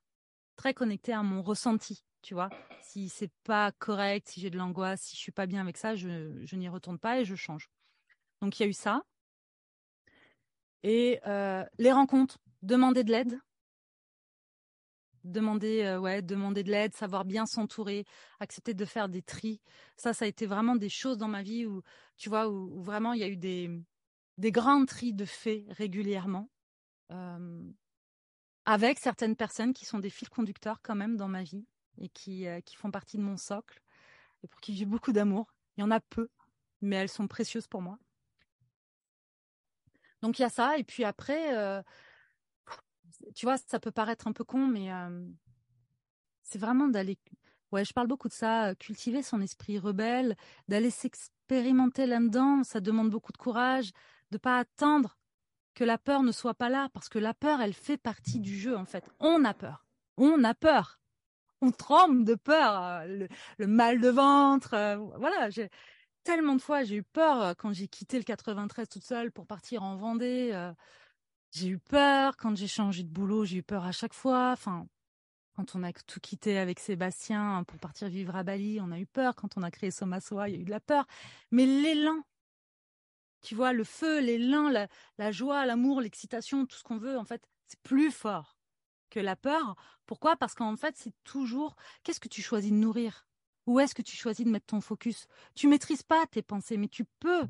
très connecté à mon ressenti, tu vois. Si c'est pas correct, si j'ai de l'angoisse, si je suis pas bien avec ça, je, n'y retourne pas et je change. Donc il y a eu ça. Et euh, les rencontres, demander de l'aide demander euh, ouais demander de l'aide savoir bien s'entourer accepter de faire des tris. Ça ça a été vraiment des choses dans ma vie où tu vois où, vraiment il y a eu des des grands tris de faits régulièrement euh, avec certaines personnes qui sont des fils conducteurs quand même dans ma vie et qui euh, qui font partie de mon socle et pour qui j'ai beaucoup d'amour. Il y en a peu mais elles sont précieuses pour moi. Donc il y a ça et puis après tu vois, ça peut paraître un peu con, mais c'est vraiment d'aller. Ouais, je parle beaucoup de ça, cultiver son esprit rebelle, d'aller s'expérimenter là-dedans. Ça demande beaucoup de courage, de pas attendre que la peur ne soit pas là, parce que la peur, elle fait partie du jeu en fait. On a peur, on a peur, on tremble de peur, le, mal de ventre, voilà. Tellement de fois, j'ai eu peur quand j'ai quitté le 93 toute seule pour partir en Vendée. J'ai eu peur quand j'ai changé de boulot, j'ai eu peur à chaque fois. Enfin, quand on a tout quitté avec Sébastien pour partir vivre à Bali, on a eu peur. Quand on a créé Somasoa, il y a eu de la peur. Mais l'élan, tu vois, le feu, l'élan, la, la joie, l'amour, l'excitation, tout ce qu'on veut, en fait, c'est plus fort que la peur. Pourquoi? Parce qu'en fait, c'est toujours qu'est-ce que tu choisis de nourrir? Où est-ce que tu choisis de mettre ton focus? Tu maîtrises pas tes pensées, mais tu peux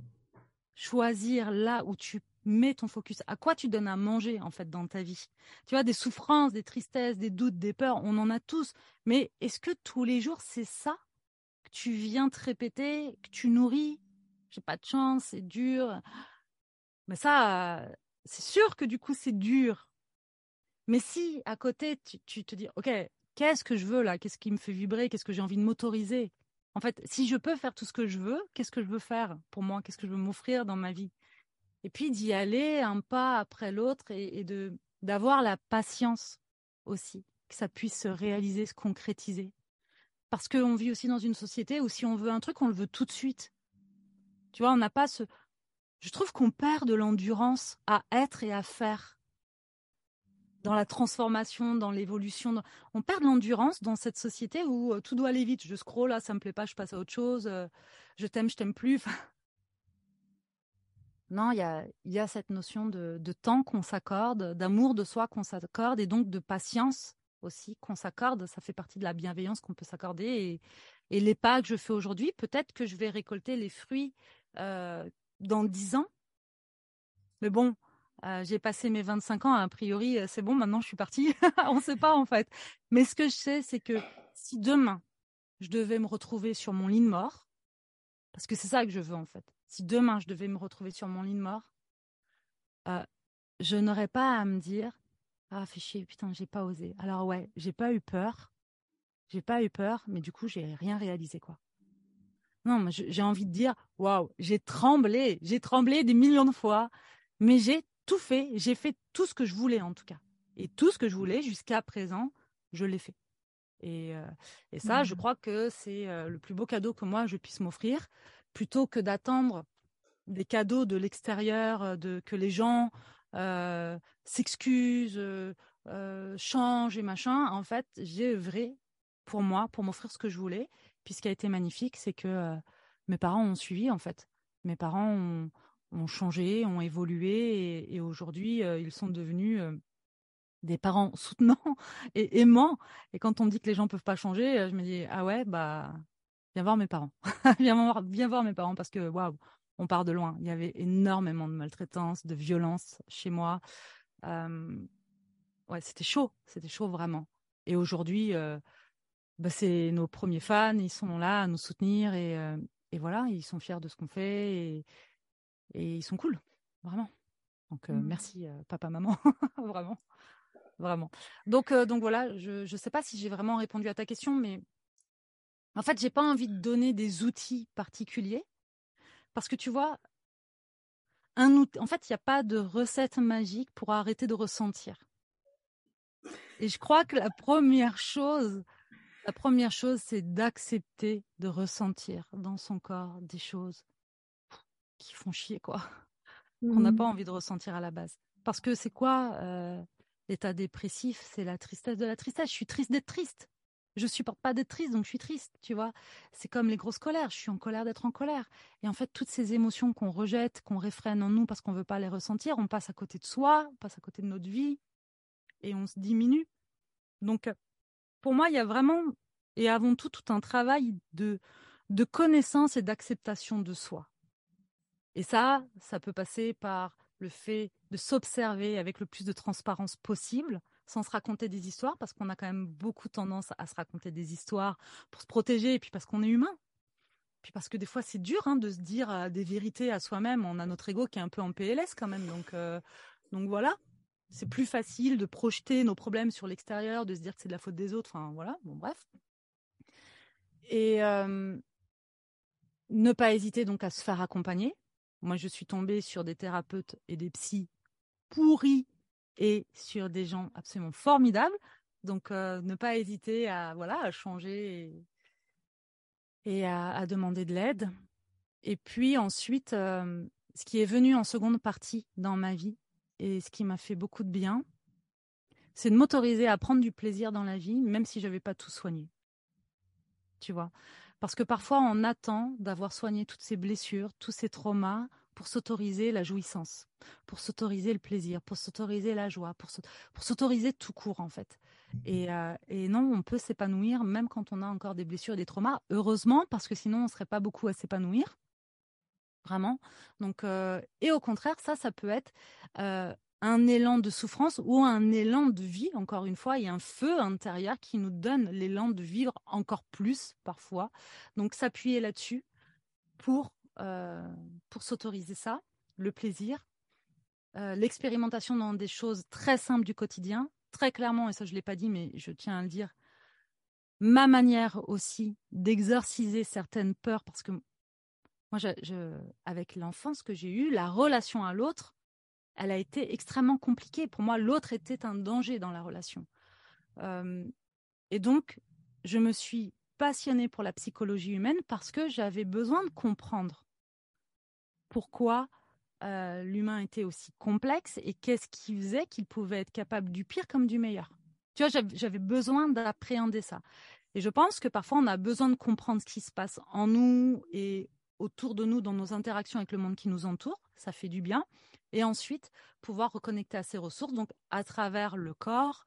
choisir là où tu mets ton focus. À quoi tu donnes à manger en fait dans ta vie Tu vois, des souffrances, des tristesses, des doutes, des peurs, on en a tous. Mais est-ce que tous les jours c'est ça que tu viens te répéter, que tu nourris? J'ai pas de chance, c'est dur. Mais ça, c'est sûr que du coup c'est dur. Mais si à côté tu, tu te dis, ok, qu'est-ce que je veux là? Qu'est-ce qui me fait vibrer? Qu'est-ce que j'ai envie de m'autoriser? En fait, si je peux faire tout ce que je veux, qu'est-ce que je veux faire pour moi? Qu'est-ce que je veux m'offrir dans ma vie? Et puis d'y aller un pas après l'autre et, de d'avoir la patience aussi, que ça puisse se réaliser, se concrétiser. Parce qu'on vit aussi dans une société où si on veut un truc, on le veut tout de suite. Tu vois, on n'a pas ce. Je trouve qu'on perd de l'endurance à être et à faire dans la transformation, dans l'évolution. On perd de l'endurance dans cette société où euh, tout doit aller vite. Je scroll, là, ça me plaît pas, je passe à autre chose. Euh, je t'aime, je t'aime plus. Non, il y a, cette notion de, temps qu'on s'accorde, d'amour de soi qu'on s'accorde et donc de patience aussi qu'on s'accorde. Ça fait partie de la bienveillance qu'on peut s'accorder. Et, et, les pas que je fais aujourd'hui, peut-être que je vais récolter les fruits euh, dans dix ans. Mais bon, euh, j'ai passé mes 25 ans, a priori, euh, c'est bon, maintenant je suis partie. [LAUGHS] On ne sait pas en fait. Mais ce que je sais, c'est que si demain, je devais me retrouver sur mon lit de mort, parce que c'est ça que je veux en fait, si demain je devais me retrouver sur mon lit de mort, euh, je n'aurais pas à me dire Ah, fais chier, putain, j'ai pas osé. Alors ouais, j'ai pas eu peur, j'ai pas eu peur, mais du coup, j'ai rien réalisé quoi. Non, j'ai envie de dire Waouh, j'ai tremblé, j'ai tremblé des millions de fois, mais j'ai tout fait, j'ai fait tout ce que je voulais en tout cas. Et tout ce que je voulais jusqu'à présent, je l'ai fait. Et, euh, ça, je mmh. crois que c'est euh, le plus beau cadeau que moi je puisse m'offrir, plutôt que d'attendre des cadeaux de l'extérieur, euh, de que les gens s'excusent, changent et machin. En fait, j'ai œuvré pour moi, pour m'offrir ce que je voulais. Puis ce qui a été magnifique, c'est que mes parents ont suivi en fait. Mes parents ont, changé, ont évolué et, aujourd'hui euh, ils sont devenus euh, des parents [LAUGHS] soutenants et aimants. Et quand on me dit que les gens peuvent pas changer, euh, je me dis ah ouais bah viens voir mes parents, [LAUGHS] viens voir, viens voir mes parents parce que waouh on part de loin. Il y avait énormément de maltraitance, de violence chez moi. ouais c'était chaud, c'était chaud vraiment. Et aujourd'hui bah, c'est nos premiers fans, ils sont là à nous soutenir et, et voilà, ils sont fiers de ce qu'on fait et, et ils sont cool, vraiment. Donc euh, mmh. merci euh, papa, maman, [LAUGHS] vraiment, vraiment. Donc euh, donc voilà, je ne sais pas si j'ai vraiment répondu à ta question, mais en fait j'ai pas envie de donner des outils particuliers parce que tu vois, un outil, en fait il n'y a pas de recette magique pour arrêter de ressentir. Et je crois que la première chose, la première chose, c'est d'accepter de ressentir dans son corps des choses qui font chier, quoi. On n'a pas mmh. envie de ressentir à la base. Parce que c'est quoi euh, l'état dépressif? C'est la tristesse de la tristesse. Je suis triste d'être triste. Je supporte pas d'être triste, donc je suis triste, tu vois. C'est comme les grosses colères. Je suis en colère d'être en colère. Et en fait, toutes ces émotions qu'on rejette, qu'on réfrène en nous parce qu'on veut pas les ressentir, on passe à côté de soi, on passe à côté de notre vie et on se diminue. Donc, pour moi, il y a vraiment et avant tout tout un travail de de connaissance et d'acceptation de soi. Et ça, ça peut passer par le fait de s'observer avec le plus de transparence possible, sans se raconter des histoires, parce qu'on a quand même beaucoup tendance à se raconter des histoires pour se protéger, et puis parce qu'on est humain. Puis parce que des fois, c'est dur hein, de se dire euh, des vérités à soi-même. On a notre ego qui est un peu en PLS quand même. Donc, euh, donc voilà, c'est plus facile de projeter nos problèmes sur l'extérieur, de se dire que c'est de la faute des autres. Enfin voilà, bon bref. Et euh, ne pas hésiter donc à se faire accompagner. Moi, je suis tombée sur des thérapeutes et des psys pourris et sur des gens absolument formidables. Donc, euh, ne pas hésiter à voilà à changer et, à, demander de l'aide. Et puis ensuite, euh, ce qui est venu en seconde partie dans ma vie et ce qui m'a fait beaucoup de bien, c'est de m'autoriser à prendre du plaisir dans la vie, même si je n'avais pas tout soigné. Tu vois? Parce que parfois, on attend d'avoir soigné toutes ces blessures, tous ces traumas pour s'autoriser la jouissance, pour s'autoriser le plaisir, pour s'autoriser la joie, pour s'autoriser tout court, en fait. Euh, et, non, on peut s'épanouir même quand on a encore des blessures et des traumas. Heureusement, parce que sinon, on ne serait pas beaucoup à s'épanouir. Vraiment. Donc, euh, et au contraire, ça, ça peut être euh, un élan de souffrance ou un élan de vie. Encore une fois, il y a un feu intérieur qui nous donne l'élan de vivre encore plus parfois. Donc s'appuyer là-dessus pour, pour s'autoriser ça, le plaisir, euh, l'expérimentation dans des choses très simples du quotidien. Très clairement, et ça je ne l'ai pas dit, mais je tiens à le dire, ma manière aussi d'exorciser certaines peurs, parce que moi, avec l'enfance que j'ai eue, la relation à l'autre, elle a été extrêmement compliquée. Pour moi, l'autre était un danger dans la relation. Euh, et donc, je me suis passionnée pour la psychologie humaine parce que j'avais besoin de comprendre pourquoi euh, l'humain était aussi complexe et qu'est-ce qui faisait qu'il pouvait être capable du pire comme du meilleur. Tu vois, j'avais besoin d'appréhender ça. Et je pense que parfois, on a besoin de comprendre ce qui se passe en nous et autour de nous dans nos interactions avec le monde qui nous entoure. Ça fait du bien. Et ensuite, pouvoir reconnecter à ses ressources, donc à travers le corps.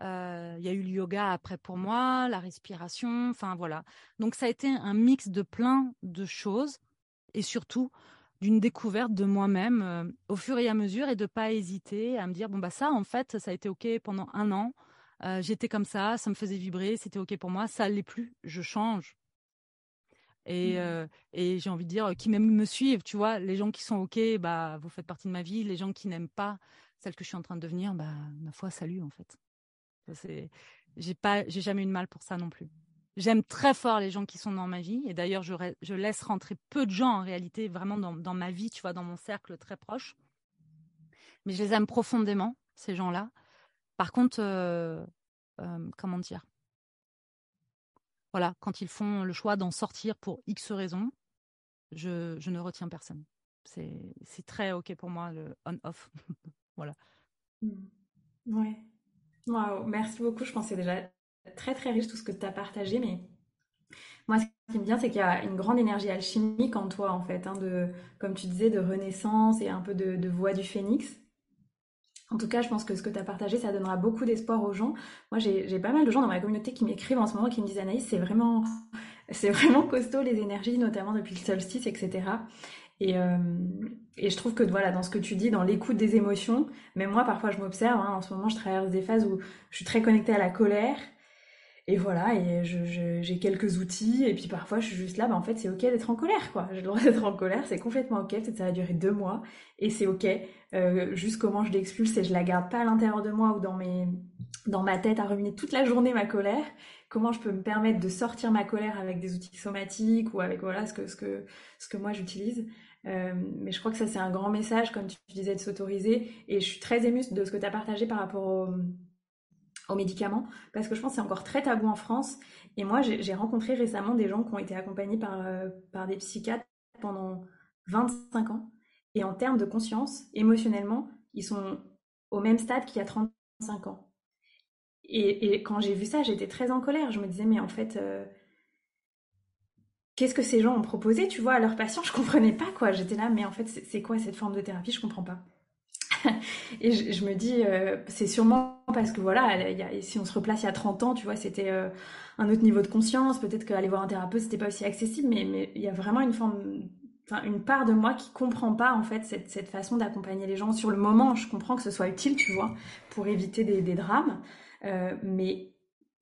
Euh, il y a eu le yoga après pour moi, la respiration, enfin voilà. Donc ça a été un mix de plein de choses et surtout d'une découverte de moi-même euh, au fur et à mesure et de pas hésiter à me dire bon bah ça en fait ça a été ok pendant un an. Euh, j'étais comme ça ça me faisait vibrer c'était ok pour moi ça l'est plus je change. Et, mmh. euh, et j'ai envie de dire qui même me suivent tu vois les gens qui sont ok bah vous faites partie de ma vie les gens qui n'aiment pas celle que je suis en train de devenir bah ma foi salut en fait. C'est j'ai pas j'ai jamais eu de mal pour ça non plus J'aime très fort les gens qui sont dans ma vie. Et d'ailleurs, je, laisse rentrer peu de gens en réalité, vraiment dans, ma vie, tu vois, dans mon cercle très proche. Mais je les aime profondément, ces gens-là. Par contre, euh, euh, comment dire? Voilà, quand ils font le choix d'en sortir pour X raisons, je, je ne retiens personne. C'est très OK pour moi, le on-off. [LAUGHS] voilà. Mmh. Ouais. Waouh, merci beaucoup. Je pensais déjà très très riche tout ce que tu as partagé, mais moi ce qui me vient c'est qu'il y a une grande énergie alchimique en toi en fait, hein, de, comme tu disais, de renaissance et un peu de, voix du phénix. En tout cas, je pense que ce que tu as partagé, ça donnera beaucoup d'espoir aux gens. Moi, j'ai pas mal de gens dans ma communauté qui m'écrivent en ce moment, qui me disent Anaïs, c'est vraiment, [LAUGHS] c'est vraiment costaud les énergies, notamment depuis le solstice, etc. Et, euh, et je trouve que voilà, dans ce que tu dis, dans l'écoute des émotions, même moi, parfois, je m'observe. Hein, en ce moment, je traverse des phases où je suis très connectée à la colère et voilà, et j'ai quelques outils, et puis parfois je suis juste là, bah en fait c'est ok d'être en colère, quoi. J'ai le droit [LAUGHS] d'être en colère, c'est complètement ok, peut-être ça va durer deux mois, et c'est ok. Euh, juste comment je l'expulse, et je la garde pas à l'intérieur de moi ou dans ma tête à ruminer toute la journée ma colère. Comment je peux me permettre de sortir ma colère avec des outils somatiques ou avec voilà ce que moi j'utilise. Euh, mais je crois que ça c'est un grand message, comme tu disais, de s'autoriser. Et je suis très émue de ce que tu as partagé par rapport au aux médicaments, parce que je pense que c'est encore très tabou en France. Et moi, j'ai rencontré récemment des gens qui ont été accompagnés par, euh, par des psychiatres pendant 25 ans. Et en termes de conscience, émotionnellement, ils sont au même stade qu'il y a 35 ans. Et, quand j'ai vu ça, j'étais très en colère. Je me disais, mais en fait, euh, qu'est-ce que ces gens ont proposé, tu vois, à leurs patients? Je comprenais pas, quoi. J'étais là, mais en fait, c'est quoi cette forme de thérapie? Je comprends pas. [LAUGHS] et je, me dis, euh, c'est sûrement parce que voilà, si on se replace il y a 30 ans, tu vois, c'était euh, un autre niveau de conscience. Peut-être qu'aller voir un thérapeute, c'était pas aussi accessible, mais, il y a vraiment une forme, enfin, une part de moi qui comprend pas, en fait, cette, façon d'accompagner les gens. Sur le moment, je comprends que ce soit utile, tu vois, pour éviter des, drames. Euh, mais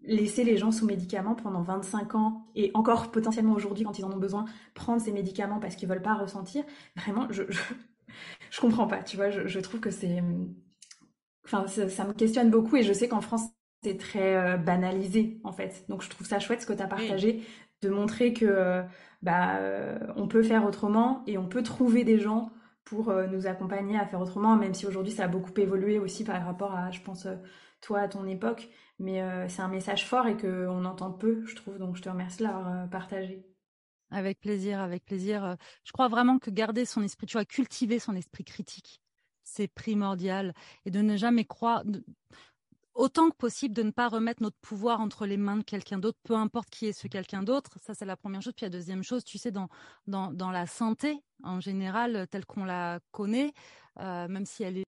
laisser les gens sous médicaments pendant 25 ans et encore potentiellement aujourd'hui quand ils en ont besoin prendre ces médicaments parce qu'ils veulent pas ressentir vraiment je, je comprends pas, tu vois, je, trouve que c'est... Enfin, ça, me questionne beaucoup et je sais qu'en France, c'est très euh, banalisé, en fait. Donc, je trouve ça chouette ce que tu as partagé, de montrer que euh, bah, euh, on peut faire autrement et on peut trouver des gens pour nous accompagner à faire autrement, même si aujourd'hui, ça a beaucoup évolué aussi par rapport à, je pense, toi, à ton époque. Mais c'est un message fort et qu'on entend peu, je trouve. Donc, je te remercie de l'avoir partagé. Avec plaisir, avec plaisir. Je crois vraiment que garder son esprit, tu vois, cultiver son esprit critique, c'est primordial. Et de ne jamais croire, autant que possible, de ne pas remettre notre pouvoir entre les mains de quelqu'un d'autre, peu importe qui est ce quelqu'un d'autre. Ça, c'est la première chose. Puis la deuxième chose, tu sais, dans, dans, dans la santé, en général, telle qu'on la connaît, même si elle est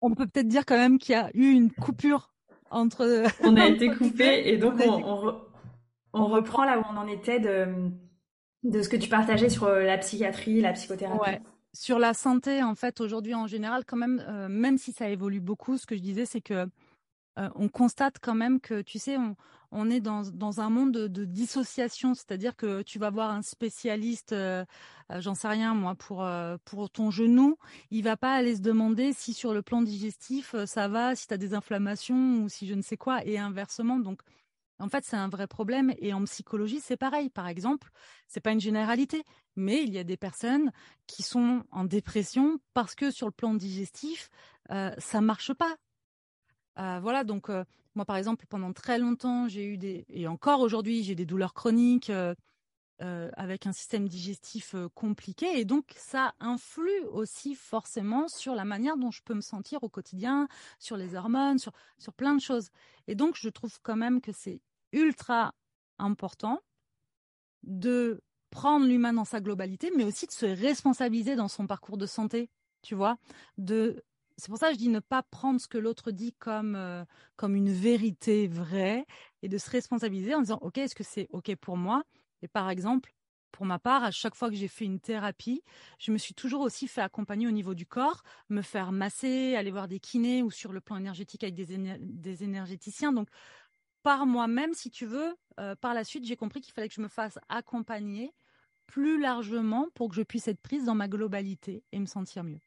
on peut peut-être dire quand même qu'il y a eu une coupure entre. [LAUGHS] On a été coupé et donc on, reprend là où on en était de, de ce que tu partageais sur euh, la psychiatrie, la psychothérapie. Sur la santé, en fait, aujourd'hui en général, quand même, euh, même si ça évolue beaucoup, ce que je disais, c'est que on constate quand même que, tu sais, on, est dans, un monde de, dissociation, c'est-à-dire que tu vas voir un spécialiste, j'en sais rien moi, pour, pour ton genou, il va pas aller se demander si sur le plan digestif ça va, si tu as des inflammations ou si je ne sais quoi, et inversement. Donc, en fait, c'est un vrai problème. Et en psychologie, c'est pareil. Par exemple, c'est pas une généralité, mais il y a des personnes qui sont en dépression parce que sur le plan digestif, euh, ça marche pas. Euh, voilà. Donc, euh, moi, par exemple, pendant très longtemps, j'ai eu des, et encore aujourd'hui, j'ai des douleurs chroniques euh, avec un système digestif compliqué. Et donc, ça influe aussi forcément sur la manière dont je peux me sentir au quotidien, sur les hormones, sur, sur plein de choses. Et donc, je trouve quand même que c'est ultra important de prendre l'humain dans sa globalité, mais aussi de se responsabiliser dans son parcours de santé, tu vois. De, c'est pour ça que je dis ne pas prendre ce que l'autre dit comme euh, comme une vérité vraie et de se responsabiliser en disant ok est-ce que c'est ok pour moi? Et par exemple, pour ma part, à chaque fois que j'ai fait une thérapie, je me suis toujours aussi fait accompagner au niveau du corps, me faire masser, aller voir des kinés ou sur le plan énergétique avec des, des énergéticiens. Donc par moi-même, si tu veux. Euh, par la suite, j'ai compris qu'il fallait que je me fasse accompagner plus largement pour que je puisse être prise dans ma globalité et me sentir mieux.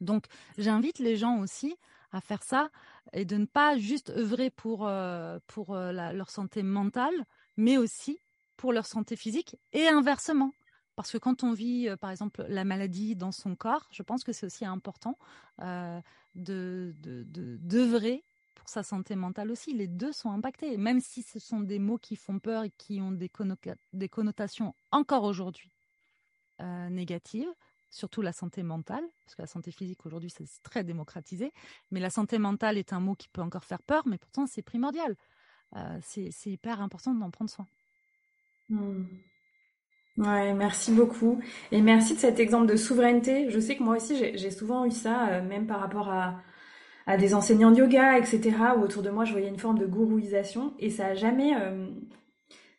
Donc, j'invite les gens aussi à faire ça et de ne pas juste œuvrer pour, euh, pour euh, leur santé mentale, mais aussi pour leur santé physique et inversement. Parce que quand on vit, par exemple, la maladie dans son corps, je pense que c'est aussi important de d'œuvrer sa santé mentale aussi. Les deux sont impactés, même si ce sont des mots qui font peur et qui ont des, des connotations encore aujourd'hui euh, négatives, surtout la santé mentale, parce que la santé physique aujourd'hui c'est très démocratisé, mais la santé mentale est un mot qui peut encore faire peur, mais pourtant c'est primordial. Euh, c'est hyper important d'en prendre soin. Hmm. Ouais, merci beaucoup. Et merci de cet exemple de souveraineté. Je sais que moi aussi, j'ai souvent eu ça, euh, même par rapport à, des enseignants de yoga, etc. Où autour de moi, je voyais une forme de gourouisation et ça a jamais. Euh,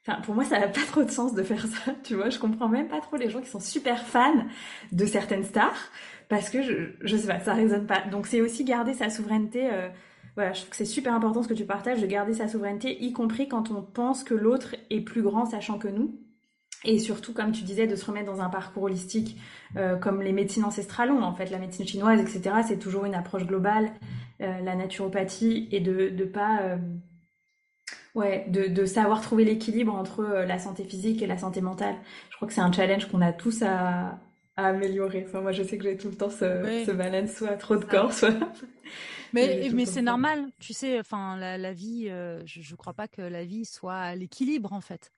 enfin, pour moi, ça n'a pas trop de sens de faire ça. Tu vois, je comprends même pas trop les gens qui sont super fans de certaines stars parce que je, je sais pas, ça résonne pas. Donc, c'est aussi garder sa souveraineté. Euh, voilà, je trouve que c'est super important ce que tu partages de garder sa souveraineté, y compris quand on pense que l'autre est plus grand, sachant que nous. Et surtout, comme tu disais, de se remettre dans un parcours holistique, euh, comme les médecines ancestrales ont, en fait, la médecine chinoise, etc. C'est toujours une approche globale, euh, la naturopathie, et de de pas, euh, ouais, de, de savoir trouver l'équilibre entre la santé physique et la santé mentale. Je crois que c'est un challenge qu'on a tous à, à améliorer. Enfin, moi, je sais que j'ai tout le temps ce, ce balance, soit trop de corps, soit. [LAUGHS] Mais, [LAUGHS] mais c'est normal, tu sais, enfin, la, la vie, je, je crois pas que la vie soit à l'équilibre, en fait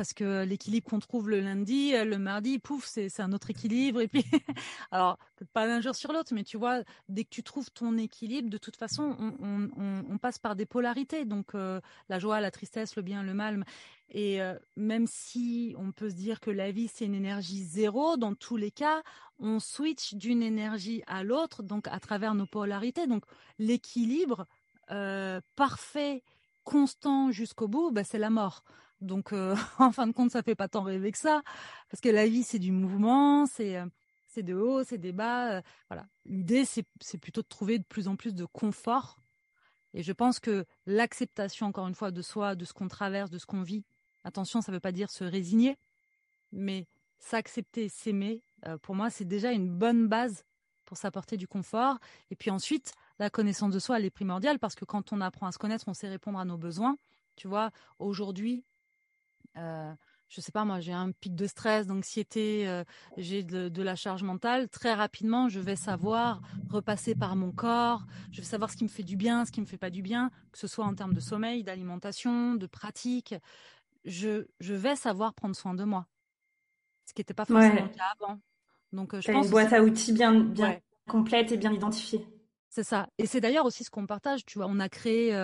parce que l'équilibre qu'on trouve le lundi, euh, le mardi, pouf, c'est un autre équilibre. Et puis, [LAUGHS] [LAUGHS] alors, pas d'un jour sur l'autre, mais tu vois, dès que tu trouves ton équilibre, de toute façon, on, passe par des polarités. Donc, euh, la joie, la tristesse, le bien, le mal. Et euh, même si on peut se dire que la vie, c'est une énergie zéro, dans tous les cas, on switch d'une énergie à l'autre, donc à travers nos polarités. Donc, l'équilibre parfait, constant jusqu'au bout, bah, c'est la mort. Donc, euh, [LAUGHS] en fin de compte, ça fait pas tant rêver que ça, parce que la vie, c'est du mouvement, c'est euh, c'est de haut, c'est des bas. Euh, voilà. L'idée, c'est plutôt de trouver de plus en plus de confort. Et je pense que l'acceptation, encore une fois, de soi, de ce qu'on traverse, de ce qu'on vit. Attention, ça ne veut pas dire se résigner, mais s'accepter, s'aimer. pour moi, c'est déjà une bonne base pour s'apporter du confort. Et puis ensuite, la connaissance de soi, elle est primordiale parce que quand on apprend à se connaître, on sait répondre à nos besoins. Tu vois, aujourd'hui, euh, je sais pas moi, j'ai un pic de stress, d'anxiété, euh, j'ai de, la charge mentale, très rapidement, je vais savoir repasser par mon corps, je vais savoir ce qui me fait du bien, ce qui me fait pas du bien, que ce soit en termes de sommeil, d'alimentation, de pratique. Je, je vais savoir prendre soin de moi, ce qui n'était pas forcément le cas avant. Donc, euh, je pense une boîte à outils bien, bien complète et bien identifiée. C'est ça. Et c'est d'ailleurs aussi ce qu'on partage. Tu vois, on a créé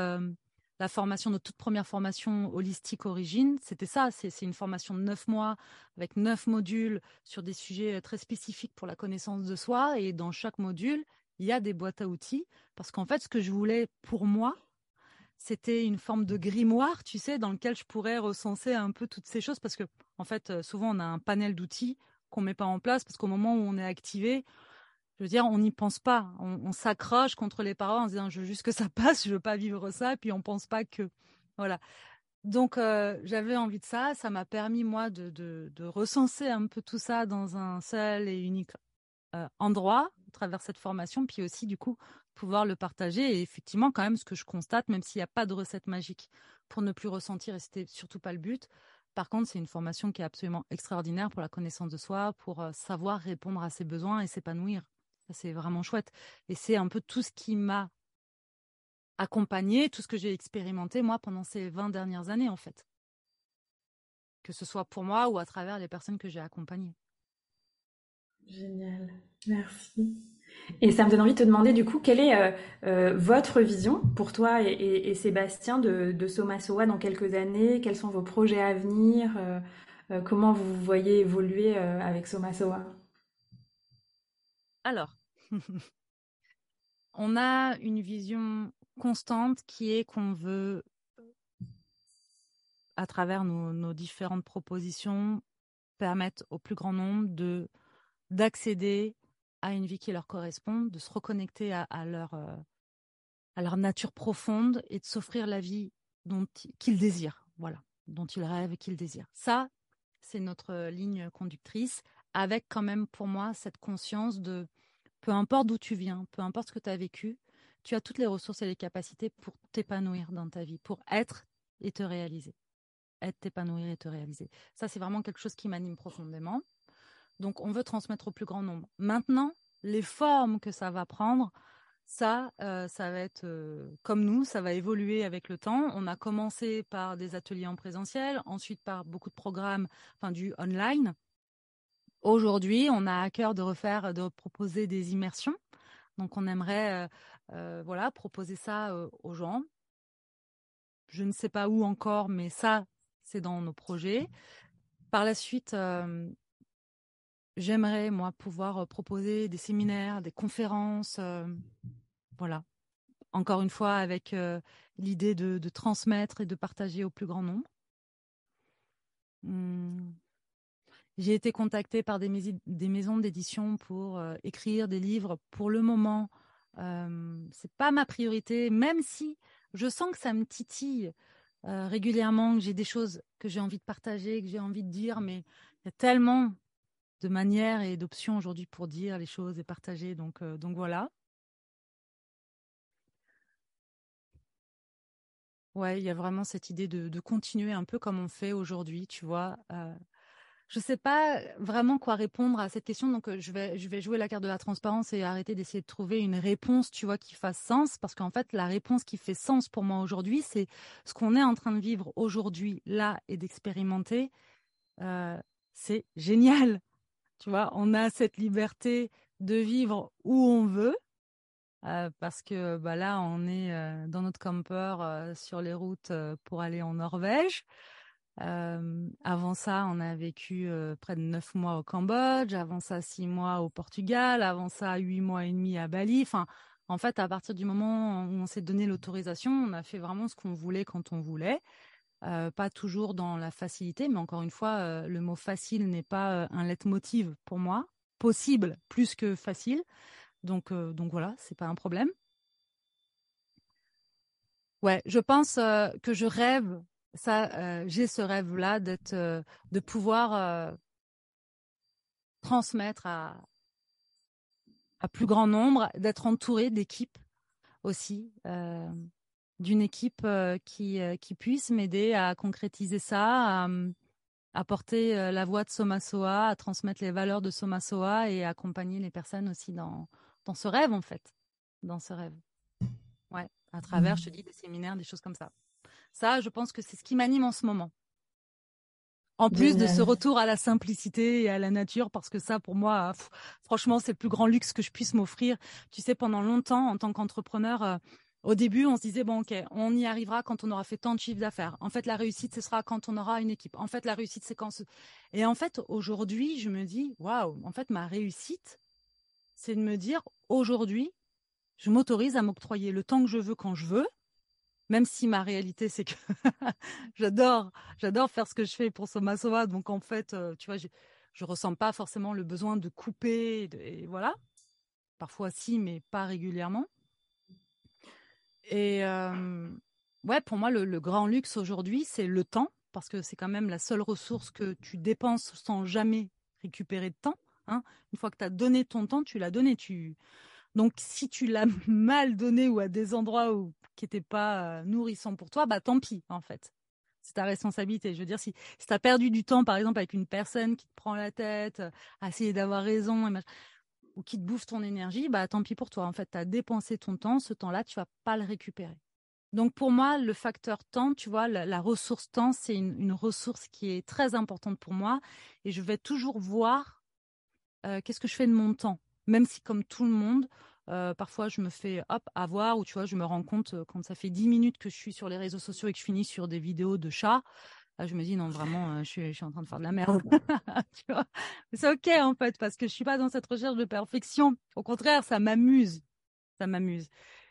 la formation, notre toute première formation holistique origine, c'était ça. C'est une formation de neuf mois avec neuf modules sur des sujets euh, très spécifiques pour la connaissance de soi. Et dans chaque module, il y a des boîtes à outils. Parce qu'en fait, ce que je voulais pour moi, c'était une forme de grimoire, tu sais, dans lequel je pourrais recenser un peu toutes ces choses. Parce que, en fait, euh, souvent, on a un panel d'outils qu'on met pas en place parce qu'au moment où on est activé, je veux dire, on n'y pense pas. On, s'accroche contre les paroles en disant je veux juste que ça [LAUGHS] passe, je veux pas vivre ça, puis on pense pas que voilà. Donc euh, j'avais envie de ça, ça m'a permis moi de, de, recenser un peu tout ça dans un seul et unique euh, endroit à travers cette formation, puis aussi du coup pouvoir le partager. Et effectivement, quand même, ce que je constate, même s'il n'y a pas de recette magique pour ne plus ressentir, et c'était surtout pas le but. Par contre, c'est une formation qui est absolument extraordinaire pour la connaissance de soi, pour euh, savoir répondre à ses besoins et s'épanouir. C'est vraiment chouette. Et c'est un peu tout ce qui m'a accompagné, tout ce que j'ai expérimenté, moi, pendant ces 20 dernières années, en fait. Que ce soit pour moi ou à travers les personnes que j'ai accompagnées. Génial. Merci. Et ça me donne envie de te demander, du coup, quelle est euh, euh, votre vision pour toi et, Sébastien de, de Soma dans quelques années? Quels sont vos projets à venir? Euh, Comment vous voyez évoluer avec Soma Soa alors, [LAUGHS] on a une vision constante qui est qu'on veut, à travers nos, différentes propositions, permettre au plus grand nombre de d'accéder à une vie qui leur correspond, de se reconnecter à, leur euh, leur nature profonde et de s'offrir la vie dont qu'ils désirent, voilà, dont ils rêvent et qu'ils désirent. Ça, c'est notre ligne conductrice avec quand même pour moi cette conscience de peu importe d'où tu viens, peu importe ce que tu as vécu, tu as toutes les ressources et les capacités pour t'épanouir dans ta vie, pour être et te réaliser. Être, t'épanouir et te réaliser. Ça, c'est vraiment quelque chose qui m'anime profondément. Donc, on veut transmettre au plus grand nombre. Maintenant, les formes que ça va prendre, ça, euh, ça va être euh, comme nous, ça va évoluer avec le temps. On a commencé par des ateliers en présentiel, ensuite par beaucoup de programmes, enfin du online. Aujourd'hui, on a à cœur de refaire, de proposer des immersions. Donc, on aimerait, euh, euh, voilà, proposer ça euh, aux gens. Je ne sais pas où encore, mais ça, c'est dans nos projets. Par la suite, j'aimerais, moi, pouvoir proposer des séminaires, des conférences, voilà. Encore une fois, avec l'idée de, transmettre et de partager au plus grand nombre. Mmh. J'ai été contactée par des, maisons d'édition pour euh, écrire des livres. Pour le moment, euh, c'est pas ma priorité, même si je sens que ça me titille euh, régulièrement, que j'ai des choses que j'ai envie de partager, que j'ai envie de dire, mais il y a tellement de manières et d'options aujourd'hui pour dire les choses et partager. Donc, euh, donc voilà. Ouais, il y a vraiment cette idée de, de, continuer un peu comme on fait aujourd'hui, tu vois, je ne sais pas vraiment quoi répondre à cette question, donc je vais, jouer la carte de la transparence et arrêter d'essayer de trouver une réponse, tu vois, qui fasse sens, parce qu'en fait, la réponse qui fait sens pour moi aujourd'hui, c'est ce qu'on est en train de vivre aujourd'hui, là, et d'expérimenter. C'est génial, [LAUGHS] tu vois, on a cette liberté de vivre où on veut, parce que bah, là, on est dans notre camper sur les routes pour aller en Norvège. Avant ça, on a vécu près de neuf mois au Cambodge, avant ça six mois au Portugal, avant ça huit mois et demi à Bali. Enfin, en fait, à partir du moment où on s'est donné l'autorisation, on a fait vraiment ce qu'on voulait quand on voulait. Pas toujours dans la facilité, mais encore une fois, le mot facile n'est pas un leitmotiv pour moi. Possible plus que facile. Donc, donc voilà, c'est pas un problème. Ouais, je pense que je rêve ça, euh, j'ai ce rêve-là d'être, euh, de pouvoir euh, transmettre à, à plus grand nombre, d'être entouré d'équipes aussi, d'une équipe qui, qui puisse m'aider à concrétiser ça, à, à porter la voix de Somasoa, à transmettre les valeurs de Somasoa et accompagner les personnes aussi dans, dans ce rêve en fait, dans ce rêve. Ouais, à travers, je te mmh. dis, des séminaires, des choses comme ça. Ça, je pense que c'est ce qui m'anime en ce moment. En plus de ce retour à la simplicité et à la nature, parce que ça, pour moi, franchement, c'est le plus grand luxe que je puisse m'offrir. Tu sais, pendant longtemps, en tant qu'entrepreneur, euh, au début, on se disait, bon, ok, on y arrivera quand on aura fait tant de chiffres d'affaires. En fait, la réussite, ce sera quand on aura une équipe. En fait, la réussite, c'est quand... Et en fait, aujourd'hui, je me dis, waouh, en fait, ma réussite, c'est de me dire, aujourd'hui, je m'autorise à m'octroyer le temps que je veux quand je veux, même si ma réalité c'est que [LAUGHS] j'adore j'adore faire ce que je fais pour Soma donc en fait euh, tu vois je, je ressens pas forcément le besoin de couper et, voilà parfois si, mais pas régulièrement. Et ouais, pour moi, le, grand luxe aujourd'hui, c'est le temps, parce que c'est quand même la seule ressource que tu dépenses sans jamais récupérer de temps. Hein. Une fois que tu as donné ton temps, tu l'as donné. Tu... Donc, si tu l'as [LAUGHS] mal donné ou à des endroits où, qui n'étaient pas nourrissants pour toi, bah tant pis, en fait. C'est ta responsabilité. Je veux dire, si, si tu as perdu du temps, par exemple, avec une personne qui te prend la tête, à essayer d'avoir raison, ou qui te bouffe ton énergie, bah tant pis pour toi. En fait, tu as dépensé ton temps, ce temps-là, tu vas pas le récupérer. Donc pour moi, le facteur temps, tu vois, la, ressource temps, c'est une, ressource qui est très importante pour moi. Et je vais toujours voir euh, qu'est-ce que je fais de mon temps. Même si comme tout le monde, euh, parfois je me fais hop avoir ou tu vois, je me rends compte euh, quand ça fait 10 minutes que je suis sur les réseaux sociaux et que je finis sur des vidéos de chats, je me dis non vraiment, je, suis, je, suis, en train de faire de la merde. [LAUGHS] c'est ok en fait parce que je suis pas dans cette recherche de perfection. Au contraire, ça m'amuse, ça m'amuse.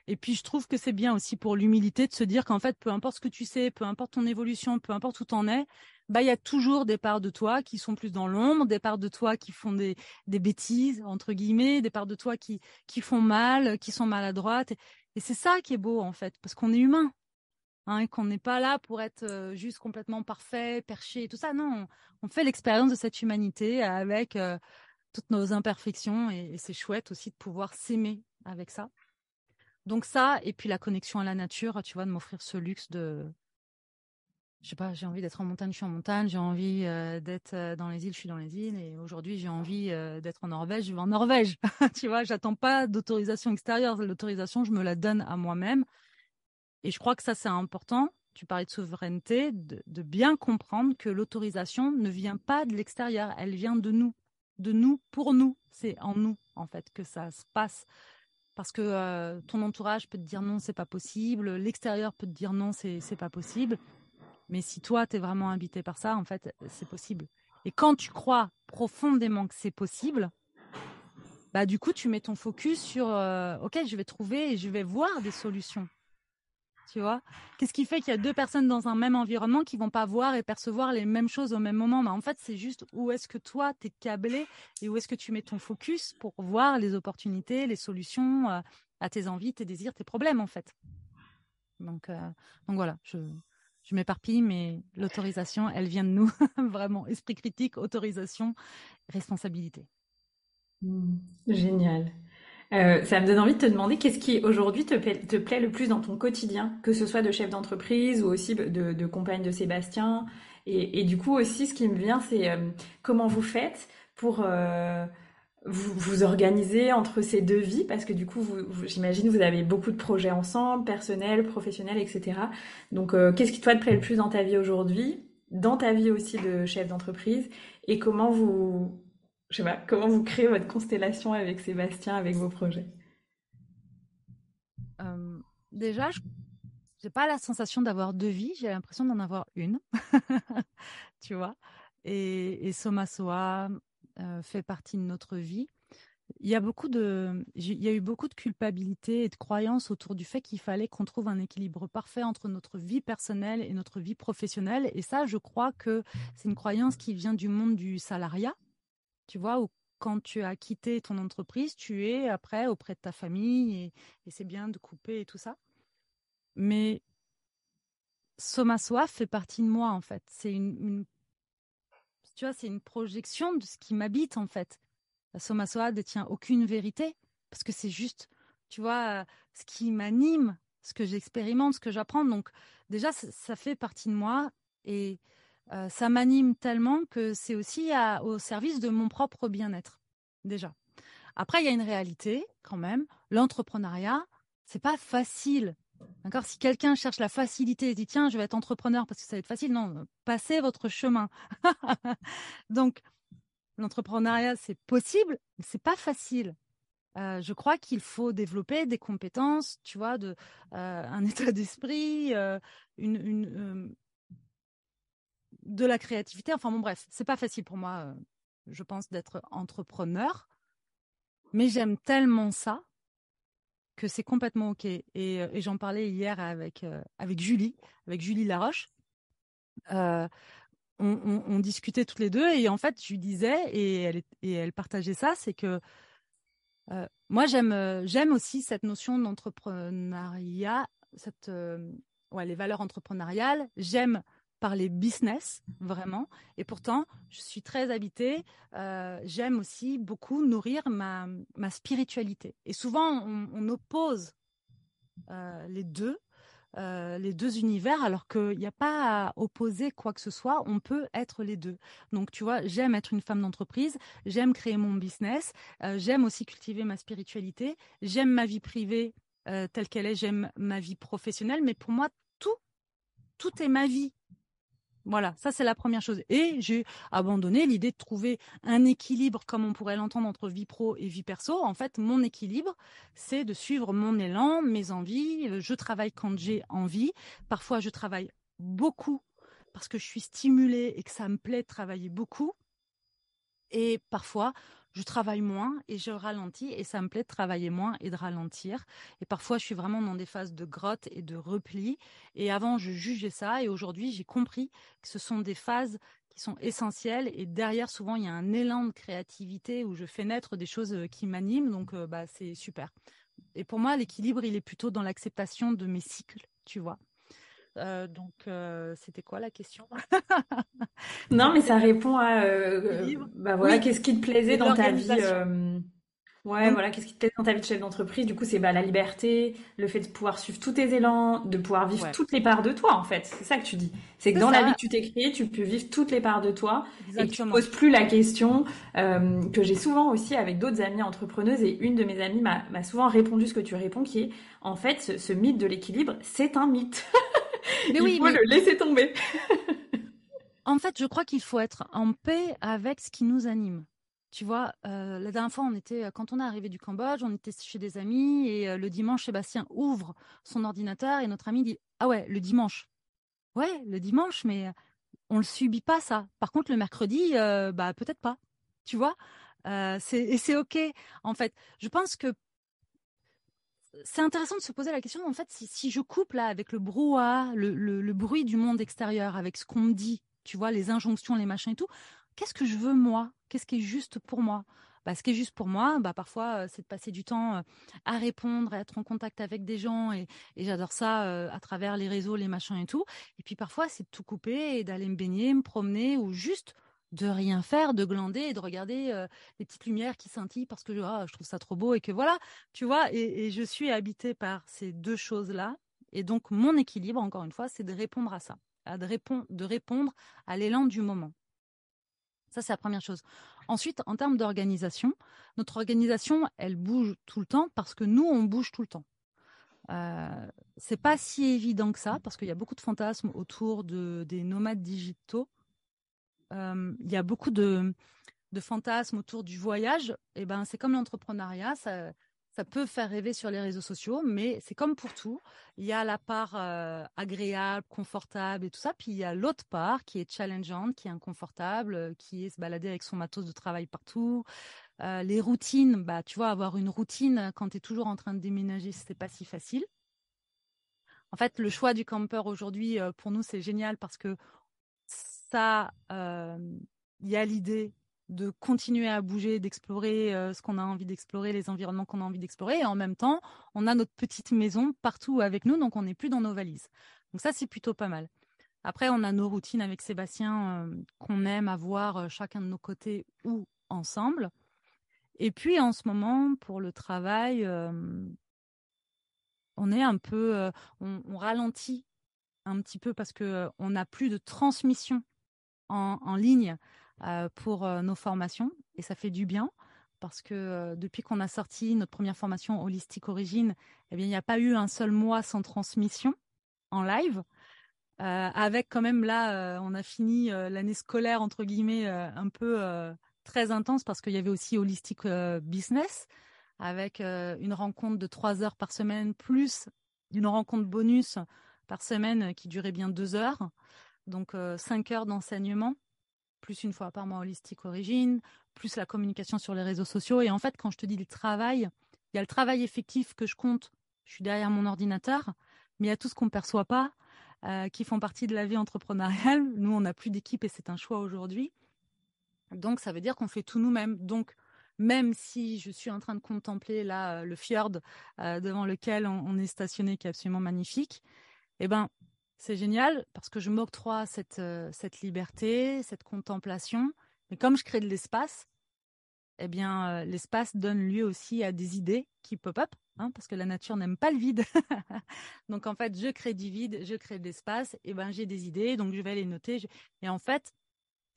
Et puis je trouve que c'est bien aussi pour l'humilité de se dire qu'en fait, peu importe ce que tu sais, peu importe ton évolution, peu importe où en es, bah il y a toujours des parts de toi qui sont plus dans l'ombre, des parts de toi qui font des, bêtises entre guillemets, des parts de toi qui font mal, qui sont maladroites. Et, c'est ça qui est beau en fait, parce qu'on est humain. Hein, et qu'on n'est pas là pour être euh, juste complètement parfait, perché tout ça. Non, on fait l'expérience de cette humanité avec euh, toutes nos imperfections et c'est chouette aussi de pouvoir s'aimer avec ça. Donc ça, et puis la connexion à la nature, tu vois, de m'offrir ce luxe de, je sais pas, j'ai envie d'être en montagne, je suis en montagne, j'ai envie euh, d'être euh, dans les îles, je suis dans les îles, et aujourd'hui j'ai envie euh, d'être en Norvège, je vais en Norvège. [LAUGHS] tu vois, j'attends pas d'autorisation extérieure, l'autorisation je me la donne à moi-même, et je crois que ça c'est important. Tu parlais de souveraineté, de, de bien comprendre que l'autorisation ne vient pas de l'extérieur, elle vient de nous, de nous pour nous. C'est en nous en fait que ça se passe parce que ton entourage peut te dire non, c'est pas possible, l'extérieur peut te dire non, c'est pas possible. Mais si toi, tu es vraiment habité par ça, en fait, c'est possible. Et quand tu crois profondément que c'est possible, bah du coup, tu mets ton focus sur OK, je vais trouver et je vais voir des solutions tu vois Qu'est-ce qui fait qu'il y a deux personnes dans un même environnement qui vont pas voir et percevoir les mêmes choses au même moment? Bah, En fait, c'est juste où est-ce que toi, tu es câblé et où est-ce que tu mets ton focus pour voir les opportunités, les solutions euh, à tes envies, tes désirs, tes problèmes, en fait. Donc, euh, donc voilà, je, je m'éparpille, mais l'autorisation, elle vient de nous, [LAUGHS] vraiment. Esprit critique, autorisation, responsabilité. Mmh. génial. Euh, ça me donne envie de te demander qu'est-ce qui aujourd'hui te, plaît le plus dans ton quotidien, que ce soit de chef d'entreprise ou aussi de, compagne de Sébastien? Et, du coup aussi, ce qui me vient, c'est euh, comment vous faites pour euh, vous, vous, organiser entre ces deux vies, parce que du coup, j'imagine vous avez beaucoup de projets ensemble, personnels, professionnels, etc. Donc, qu'est-ce qui toi te plaît le plus dans ta vie aujourd'hui, dans ta vie aussi de chef d'entreprise, et comment vous je sais pas, comment vous créez votre constellation avec Sébastien, avec vos projets? Euh, Déjà, je n'ai pas la sensation d'avoir deux vies, j'ai l'impression d'en avoir une, [LAUGHS] tu vois. Et, Soma Soa euh, fait partie de notre vie. Il y a beaucoup de, il y a eu beaucoup de culpabilité et de croyances autour du fait qu'il fallait qu'on trouve un équilibre parfait entre notre vie personnelle et notre vie professionnelle. Et ça, je crois que c'est une croyance qui vient du monde du salariat tu vois, où quand tu as quitté ton entreprise, tu es après auprès de ta famille et, c'est bien de couper et tout ça. Mais Soma Soif fait partie de moi en fait. C'est une, tu vois, c'est une projection de ce qui m'habite en fait. Soma Soa détient aucune vérité parce que c'est juste, tu vois, ce qui m'anime, ce que j'expérimente, ce que j'apprends. Donc déjà, ça, fait partie de moi et ça m'anime tellement que c'est aussi au service de mon propre bien-être, déjà. Après, il y a une réalité quand même. L'entrepreneuriat, c'est pas facile. D'accord? Si quelqu'un cherche la facilité et dit tiens, je vais être entrepreneur parce que ça va être facile, non, passez votre chemin. [LAUGHS] Donc, l'entrepreneuriat, c'est possible, mais c'est pas facile. Je crois qu'il faut développer des compétences, tu vois, de un [LAUGHS] état d'esprit, une de la créativité. Enfin bon, bref, c'est pas facile pour moi, euh, je pense, d'être entrepreneur, mais j'aime tellement ça que c'est complètement ok. Et, euh, j'en parlais hier avec euh, avec Julie, avec Julie Laroche. on, discutait toutes les deux et en fait, je lui disais et elle et elle partageait ça, c'est que moi, j'aime, j'aime aussi cette notion d'entrepreneuriat, cette, ouais, les valeurs entrepreneuriales. J'aime parler business, vraiment. Et pourtant, je suis très habitée. j'aime aussi beaucoup nourrir ma, ma spiritualité. Et souvent, on, oppose les deux. les deux univers, alors qu'il n'y a pas à opposer quoi que ce soit, on peut être les deux. Donc, tu vois, j'aime être une femme d'entreprise, j'aime créer mon business, j'aime aussi cultiver ma spiritualité, j'aime ma vie privée telle qu'elle est, j'aime ma vie professionnelle, mais pour moi, tout, tout est ma vie. Voilà, ça c'est la première chose. Et j'ai abandonné l'idée de trouver un équilibre, comme on pourrait l'entendre, entre vie pro et vie perso. En fait, mon équilibre, c'est de suivre mon élan, mes envies. Je travaille quand j'ai envie. Parfois, je travaille beaucoup parce que je suis stimulée et que ça me plaît de travailler beaucoup. Et parfois, je travaille moins et je ralentis et ça me plaît de travailler moins et de ralentir. Et parfois, je suis vraiment dans des phases de grotte et de repli. Et avant, je jugeais ça et aujourd'hui, j'ai compris que ce sont des phases qui sont essentielles et derrière, souvent, il y a un élan de créativité où je fais naître des choses euh, qui m'animent. Donc, euh, bah, c'est super. Et pour moi, l'équilibre, il est plutôt dans l'acceptation de mes cycles, tu vois. Euh, donc, euh, c'était quoi la question? [LAUGHS] Non, mais ça répond à. Euh, bah voilà, qu'est-ce qui te plaisait dans ta vie Ouais, voilà, qu'est-ce qui te plaisait dans ta vie de chef d'entreprise? Du coup, c'est bah, la liberté, le fait de pouvoir suivre tous tes élans, de pouvoir vivre toutes les parts de toi, en fait. C'est ça que tu dis. C'est que dans la vie que tu t'es créée, tu peux vivre toutes les parts de toi et tu ne poses plus la question que j'ai souvent aussi avec d'autres amies entrepreneuses. Et une de mes amies m'a souvent répondu ce que tu réponds, qui est en fait, ce, ce mythe de l'équilibre, c'est un mythe. [LAUGHS] [LAUGHS] Mais il faut le laisser tomber. [LAUGHS] en fait, je crois qu'il faut être en paix avec ce qui nous anime. Tu vois, euh, la dernière fois, on était, quand on est arrivé du Cambodge, on était chez des amis et euh, le dimanche, Sébastien ouvre son ordinateur et notre ami dit Ah ouais, le dimanche. Ouais, le dimanche, mais on le subit pas ça. Par contre, le mercredi, euh, bah peut-être pas. Tu vois, et c'est ok. En fait, je pense que c'est intéressant de se poser la question, en fait, si, je coupe là avec le brouhaha, le, bruit du monde extérieur, avec ce qu'on me dit, tu vois, les injonctions, les machins et tout, qu'est-ce que je veux moi? Qu'est-ce qui est juste pour moi? Bah, ce qui est juste pour moi, bah, parfois, euh, c'est de passer du temps euh, à répondre, à être en contact avec des gens, et, j'adore ça euh, à travers les réseaux, les machins et tout. Et puis parfois, c'est de tout couper et d'aller me baigner, me promener, ou juste de rien faire, de glander et de regarder euh, les petites lumières qui scintillent parce que ah, je trouve ça trop beau et que voilà, tu vois, et, je suis habitée par ces deux choses-là. Et donc, mon équilibre, encore une fois, c'est de répondre à ça, à de, répondre, à l'élan du moment. Ça, c'est la première chose. Ensuite, en termes d'organisation, notre organisation, elle bouge tout le temps parce que nous, on bouge tout le temps. Euh, c'est pas si évident que ça parce qu'il y a beaucoup de fantasmes autour de, des nomades digitaux il y a beaucoup de, fantasmes autour du voyage. Et eh ben, c'est comme l'entrepreneuriat, ça, peut faire rêver sur les réseaux sociaux, mais c'est comme pour tout. Il y a la part agréable, confortable et tout ça, puis il y a l'autre part qui est challengeante, qui est inconfortable, qui est se balader avec son matos de travail partout. les routines, bah, tu vois, avoir une routine quand tu es toujours en train de déménager, c'est pas si facile. En fait, le choix du camper aujourd'hui, pour nous, c'est génial parce que ça, il y a l'idée de continuer à bouger, d'explorer ce qu'on a envie d'explorer, les environnements qu'on a envie d'explorer. Et en même temps, on a notre petite maison partout avec nous, donc on n'est plus dans nos valises. Donc ça, c'est plutôt pas mal. Après, on a nos routines avec Sébastien qu'on aime avoir chacun de nos côtés ou ensemble. Et puis en ce moment, pour le travail, on est un peu, on, ralentit un petit peu parce que on n'a plus de transmission en, ligne euh, pour euh, nos formations et ça fait du bien parce que euh, depuis qu'on a sorti notre première formation Holistique Origine, eh bien, il n'y a pas eu un seul mois sans transmission en live. avec quand même là, on a fini l'année scolaire entre guillemets un peu très intense parce qu'il y avait aussi Holistic Business avec une rencontre de trois heures par semaine plus une rencontre bonus par semaine qui durait bien deux heures. Donc, euh, cinq heures d'enseignement, plus une fois par mois holistique origine, plus la communication sur les réseaux sociaux. Et en fait, quand je te dis le travail, il y a le travail effectif que je compte. Je suis derrière mon ordinateur, mais il y a tout ce qu'on ne perçoit pas, euh, qui font partie de la vie entrepreneuriale. [LAUGHS] Nous, on n'a plus d'équipe et c'est un choix aujourd'hui. Donc, ça veut dire qu'on fait tout nous-mêmes. Donc, même si je suis en train de contempler là le fjord devant lequel on, est stationné, qui est absolument magnifique, eh ben c'est génial parce que je m'octroie cette, cette liberté, cette contemplation. Mais comme je crée de l'espace, eh bien, l'espace donne lieu aussi à des idées qui pop-up, hein, parce que la nature n'aime pas le vide. [LAUGHS] donc, en fait, je crée du vide, je crée de l'espace, et ben j'ai des idées, donc je vais les noter. Et en fait,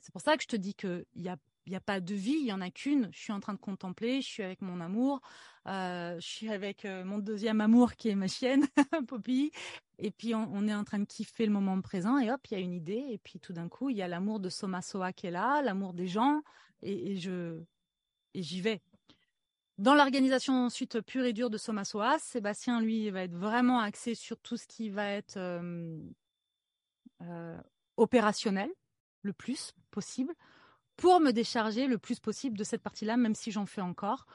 c'est pour ça que je te dis qu'il n'y a, y a pas de vie, il y en a qu'une. Je suis en train de contempler, je suis avec mon amour, je suis avec mon deuxième amour qui est ma chienne, [LAUGHS] Poppy, et puis on, est en train de kiffer le moment présent, et hop, il y a une idée, et puis tout d'un coup, il y a l'amour de Soma Soa qui est là, l'amour des gens, et, je et j'y vais. Dans l'organisation ensuite pure et dure de Somasoa, Sébastien, lui, va être vraiment axé sur tout ce qui va être euh, euh, opérationnel le plus possible pour me décharger le plus possible de cette partie-là, même si j'en fais encore,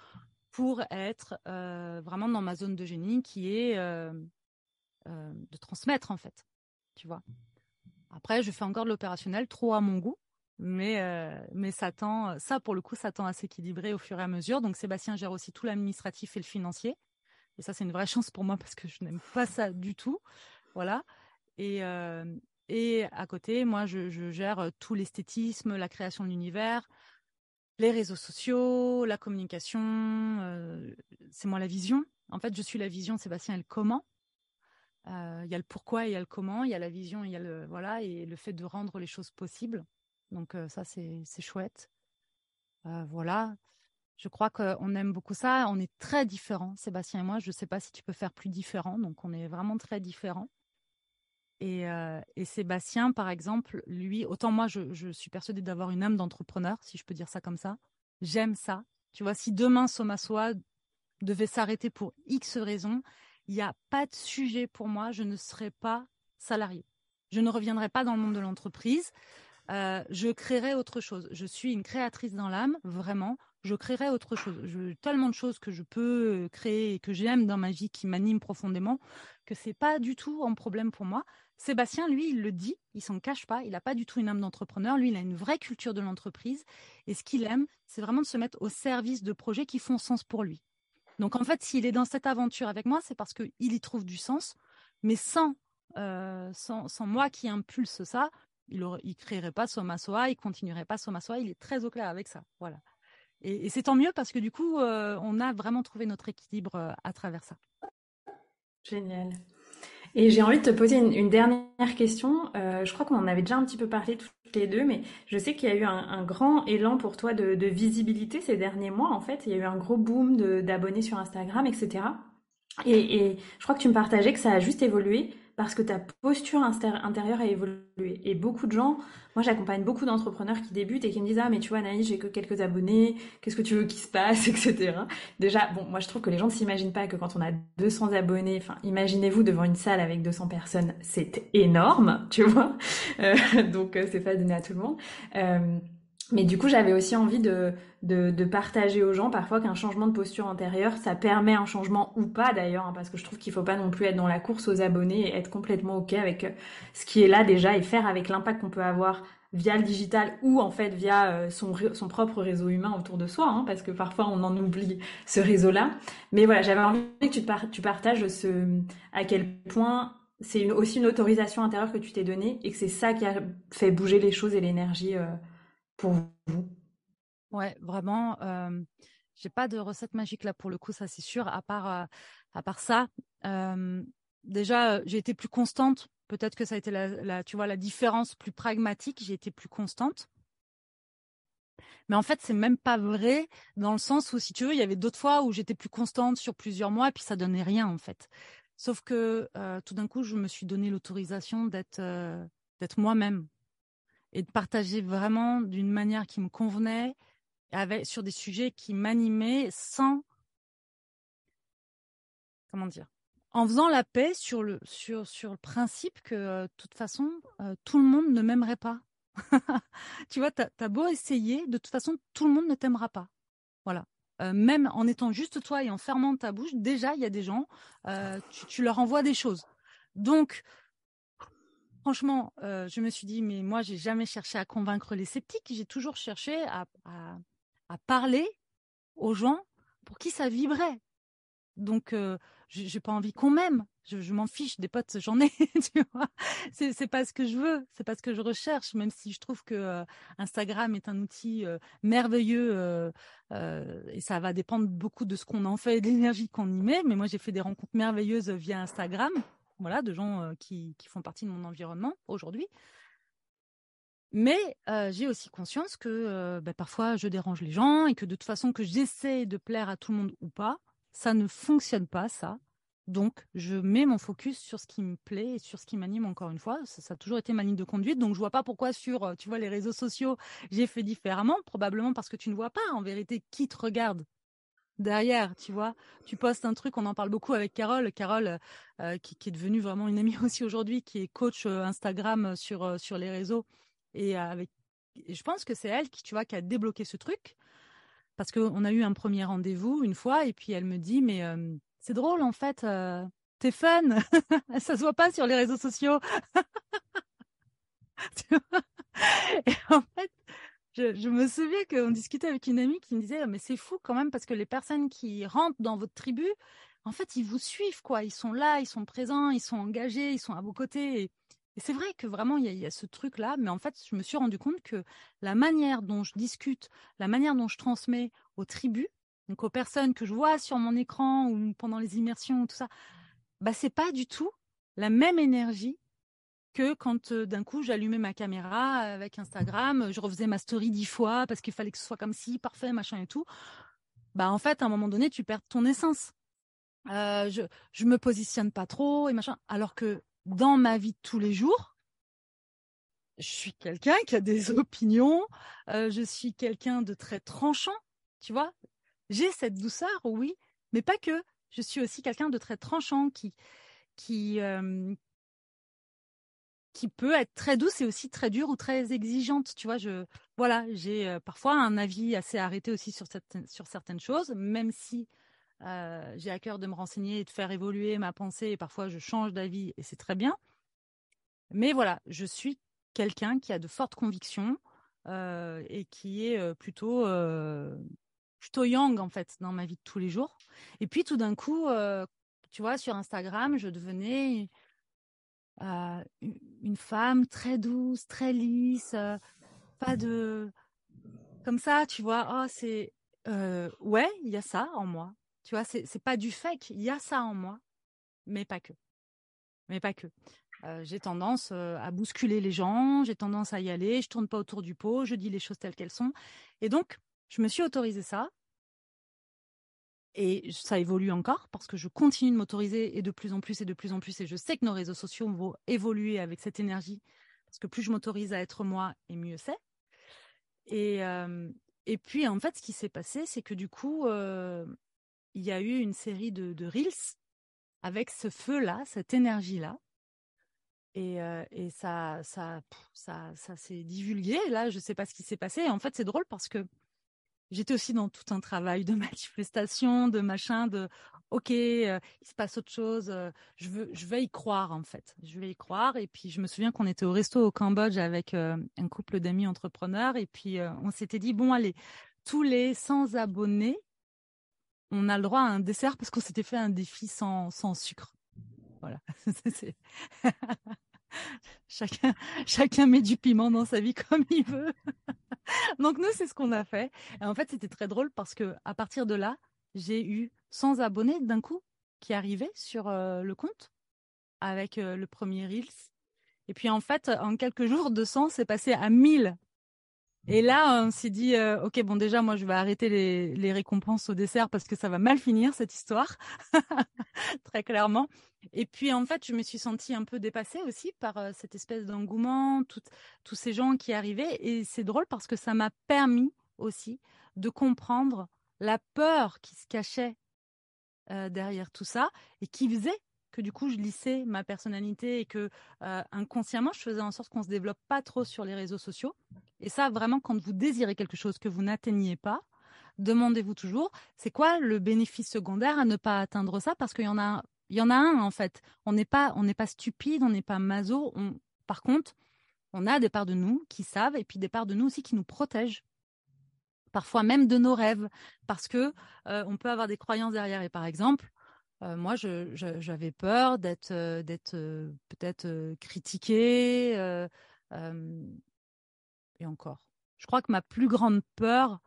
pour être euh, vraiment dans ma zone de génie qui est de transmettre en fait. Tu vois. Après, je fais encore de l'opérationnel, trop à mon goût, mais euh, mais ça tend, ça pour le coup, ça tend à s'équilibrer au fur et à mesure. Donc Sébastien gère aussi tout l'administratif et le financier. Et ça, c'est une vraie chance pour moi parce que je n'aime pas ça du tout. Voilà. Et, euh, et à côté, moi, je, gère tout l'esthétisme, la création de l'univers, les réseaux sociaux, la communication. Euh, c'est moi la vision. En fait, je suis la vision, Sébastien est le comment. Il y a le pourquoi et il y a le comment. Il y a la vision, il y a le voilà et le fait de rendre les choses possibles. Donc ça, c'est chouette. voilà. Je crois qu'on aime beaucoup ça. On est très différents, Sébastien et moi. Je ne sais pas si tu peux faire plus différent. Donc, on est vraiment très différents. Et, Sébastien, par exemple, lui, autant moi, je, suis persuadée d'avoir une âme d'entrepreneur, si je peux dire ça comme ça. J'aime ça. Tu vois, si demain Somasoa devait s'arrêter pour X raisons, il n'y a pas de sujet pour moi. Je ne serais pas salarié. Je ne reviendrai pas dans le monde de l'entreprise. Euh, je créerai autre chose. Je suis une créatrice dans l'âme, vraiment. Je créerai autre chose. Je, tellement de choses que je peux euh, créer et que j'aime dans ma vie qui m'animent profondément que c'est pas du tout un problème pour moi. Sébastien, lui, il le dit, il s'en cache pas. Il n'a pas du tout une âme d'entrepreneur. Lui, il a une vraie culture de l'entreprise. Et ce qu'il aime, c'est vraiment de se mettre au service de projets qui font sens pour lui. Donc, en fait, s'il est dans cette aventure avec moi, c'est parce qu'il y trouve du sens. Mais sans, euh, sans, sans moi qui impulse ça, il ne créerait pas Soma Soa, il continuerait pas Soma Soa. Il est très au clair avec ça. Voilà. Et, c'est tant mieux parce que du coup, euh, on a vraiment trouvé notre équilibre euh, à travers ça. Génial. Et j'ai envie de te poser une, dernière question. Euh, je crois qu'on en avait déjà un petit peu parlé toutes les deux, mais je sais qu'il y a eu un, grand élan pour toi de, visibilité ces derniers mois. En fait, il y a eu un gros boom d'abonnés sur Instagram, etc. Et, et, je crois que tu me partageais que ça a juste évolué parce que ta posture intérieure a évolué. Et beaucoup de gens, moi j'accompagne beaucoup d'entrepreneurs qui débutent et qui me disent Ah, mais tu vois, Anaïs, j'ai que quelques abonnés, qu'est-ce que tu veux qu'il se passe, [LAUGHS] etc. Déjà, bon, moi je trouve que les gens ne s'imaginent pas que quand on a 200 abonnés, enfin, imaginez-vous devant une salle avec 200 personnes, c'est énorme, tu vois. Euh, [LAUGHS] donc, euh, c'est pas donné à tout le monde. Euh, mais du coup, j'avais aussi envie de, de, partager aux gens parfois qu'un changement de posture antérieure, ça permet un changement ou pas d'ailleurs, hein, parce que je trouve qu'il faut pas non plus être dans la course aux abonnés et être complètement ok avec euh, ce qui est là déjà et faire avec l'impact qu'on peut avoir via le digital ou en fait via euh, son, son propre réseau humain autour de soi, hein, parce que parfois on en oublie ce réseau-là. Mais voilà, j'avais envie que tu, tu partages ce, à quel point c'est aussi une autorisation intérieure que tu t'es donnée et que c'est ça qui a fait bouger les choses et l'énergie. Euh, pour vous? Ouais, vraiment. Euh, j'ai pas de recette magique là pour le coup, ça c'est sûr. À part, à part ça, déjà j'ai été plus constante. Peut-être que ça a été la, tu vois, la différence plus pragmatique. J'ai été plus constante. Mais en fait, c'est même pas vrai dans le sens où, si tu veux, il y avait d'autres fois où j'étais plus constante sur plusieurs mois et puis ça donnait rien en fait. Sauf que tout d'un coup, je me suis donné l'autorisation d'être d'être moi-même et de partager vraiment d'une manière qui me convenait, sur des sujets qui m'animaient sans, comment dire, en faisant la paix sur le, sur, sur le principe que, euh, de toute façon, euh, tout le monde ne m'aimerait pas. [LAUGHS] tu vois, tu as, beau essayer, de toute façon, tout le monde ne t'aimera pas. Voilà. Euh, même en étant juste toi et en fermant ta bouche, déjà, il y a des gens, tu, tu, leur envoies des choses. Donc, franchement, euh, je me suis dit, mais moi, j'ai jamais cherché à convaincre les sceptiques. J'ai toujours cherché à, parler aux gens pour qui ça vibrait. Donc, euh, j'ai pas envie qu'on m'aime. Je, m'en fiche des potes, j'en ai. [LAUGHS] tu vois, c'est pas ce que je veux, c'est pas ce que je recherche. Même si je trouve que euh, Instagram est un outil euh, merveilleux et ça va dépendre beaucoup de ce qu'on en fait de l'énergie qu'on y met. Mais moi, j'ai fait des rencontres merveilleuses via Instagram, voilà, de gens qui, qui font partie de mon environnement aujourd'hui. Mais j'ai aussi conscience que bah, parfois je dérange les gens et que de toute façon que j'essaie de plaire à tout le monde ou pas, ça ne fonctionne pas ça. Donc je mets mon focus sur ce qui me plaît et sur ce qui m'anime encore une fois. Ça, a toujours été ma ligne de conduite. Donc je vois pas pourquoi sur tu vois les réseaux sociaux j'ai fait différemment. Probablement parce que tu ne vois pas en vérité qui te regarde derrière, tu vois. Tu postes un truc, on en parle beaucoup avec Carole, Carole qui, est devenue vraiment une amie [LAUGHS] aussi aujourd'hui, qui est coach Instagram sur sur les réseaux et avec, je pense que c'est elle qui, tu vois, qui a débloqué ce truc. Parce qu'on a eu un premier rendez-vous une fois, et puis elle me dit, mais c'est drôle en fait, t'es fun, [LAUGHS] ça se voit pas sur les réseaux sociaux. [LAUGHS] et en fait, je, me souviens qu'on discutait avec une amie qui me disait, mais c'est fou quand même parce que les personnes qui rentrent dans votre tribu, en fait, ils vous suivent, quoi. Ils sont là, ils sont présents, ils sont engagés, ils sont à vos côtés. Et, c'est vrai que vraiment, il y, a, ce truc-là, mais en fait, je me suis rendu compte que la manière dont je discute, la manière dont je transmets aux tribus, donc aux personnes que je vois sur mon écran ou pendant les immersions, tout ça, bah c'est pas du tout la même énergie que quand euh, d'un coup j'allumais ma caméra avec Instagram, je refaisais ma story dix fois parce qu'il fallait que ce soit comme si parfait, machin et tout. Bah en fait, à un moment donné, tu perds ton essence. Euh, je je me positionne pas trop et machin, alors que dans ma vie de tous les jours, je suis quelqu'un qui a des [LAUGHS] opinions, euh, je suis quelqu'un de très tranchant, tu vois. J'ai cette douceur, oui, mais pas que. Je suis aussi quelqu'un de très tranchant qui qui euh, qui peut être très douce et aussi très dure ou très exigeante, tu vois. Je voilà, j'ai euh, parfois un avis assez arrêté aussi sur certaines choses, même si euh, j'ai à cœur de me renseigner et de faire évoluer ma pensée et parfois je change d'avis et c'est très bien. Mais voilà, je suis quelqu'un qui a de fortes convictions euh, et qui est euh, plutôt plutôt yang en fait dans ma vie de tous les jours. Et puis tout d'un coup, tu vois, sur Instagram, je devenais une femme très douce, très lisse, pas de comme ça, tu vois. Oh, c'est ouais, il y a ça en moi. Tu vois, c'est pas du fake. Il y a ça en moi, mais pas que. Mais pas que. Euh, j'ai tendance euh, à bousculer les gens, j'ai tendance à y aller, je tourne pas autour du pot, je dis les choses telles qu'elles sont. Et donc, je me suis autorisé ça. Et ça évolue encore parce que je continue de m'autoriser et de plus en plus et de plus en plus. Et je sais que nos réseaux sociaux vont évoluer avec cette énergie parce que plus je m'autorise à être moi et mieux c'est. Et, euh, et puis, en fait, ce qui s'est passé, c'est que du coup, il y a eu une série de, reels avec ce feu-là, cette énergie-là. Et, euh, et ça, ça, ça, ça s'est divulgué. Là, je sais pas ce qui s'est passé. En fait, c'est drôle parce que j'étais aussi dans tout un travail de [LAUGHS] manifestation, de machin, de OK, euh, il se passe autre chose. Euh, je veux, je vais y croire en fait. Je vais y croire. Et puis je me souviens qu'on était au resto au Cambodge avec un couple d'amis entrepreneurs. Et puis on s'était dit bon allez, tous les 100 abonnés on a le droit à un dessert parce qu'on s'était fait un défi sans, sans sucre. Voilà. [LAUGHS] chacun, met du piment dans sa vie comme il veut. Donc nous, c'est ce qu'on a fait. Et en fait, c'était très drôle parce que à partir de là, j'ai eu 100 abonnés d'un coup qui arrivaient sur euh, le compte avec euh, le premier Reels. Et puis en fait, en quelques jours, de 100, c'est passé à 1000 et là, on s'est dit, euh, ok, bon, déjà, moi, je vais arrêter les, récompenses au dessert parce que ça va mal finir cette histoire, [LAUGHS] très clairement. Et puis, en fait, je me suis sentie un peu dépassée aussi par euh, cette espèce d'engouement, tous ces gens qui arrivaient. Et c'est drôle parce que ça m'a permis aussi de comprendre la peur qui se cachait euh, derrière tout ça et qui faisait que du coup je lissais ma personnalité et que euh, inconsciemment je faisais en sorte qu'on se développe pas trop sur les réseaux sociaux. Et ça vraiment quand vous désirez quelque chose que vous n'atteignez pas, demandez-vous toujours c'est quoi le bénéfice secondaire à ne pas atteindre ça? Parce qu'il y en a il y en a un en fait. On n'est pas on n'est pas stupide, on n'est pas maso. Par contre, on a des parts de nous qui savent et puis des parts de nous aussi qui nous protègent. parfois même de nos rêves, parce que on peut avoir des croyances derrière. Et par exemple, moi, j'avais peur d'être, d'être peut-être critiquée. et encore, je crois que ma plus grande peur,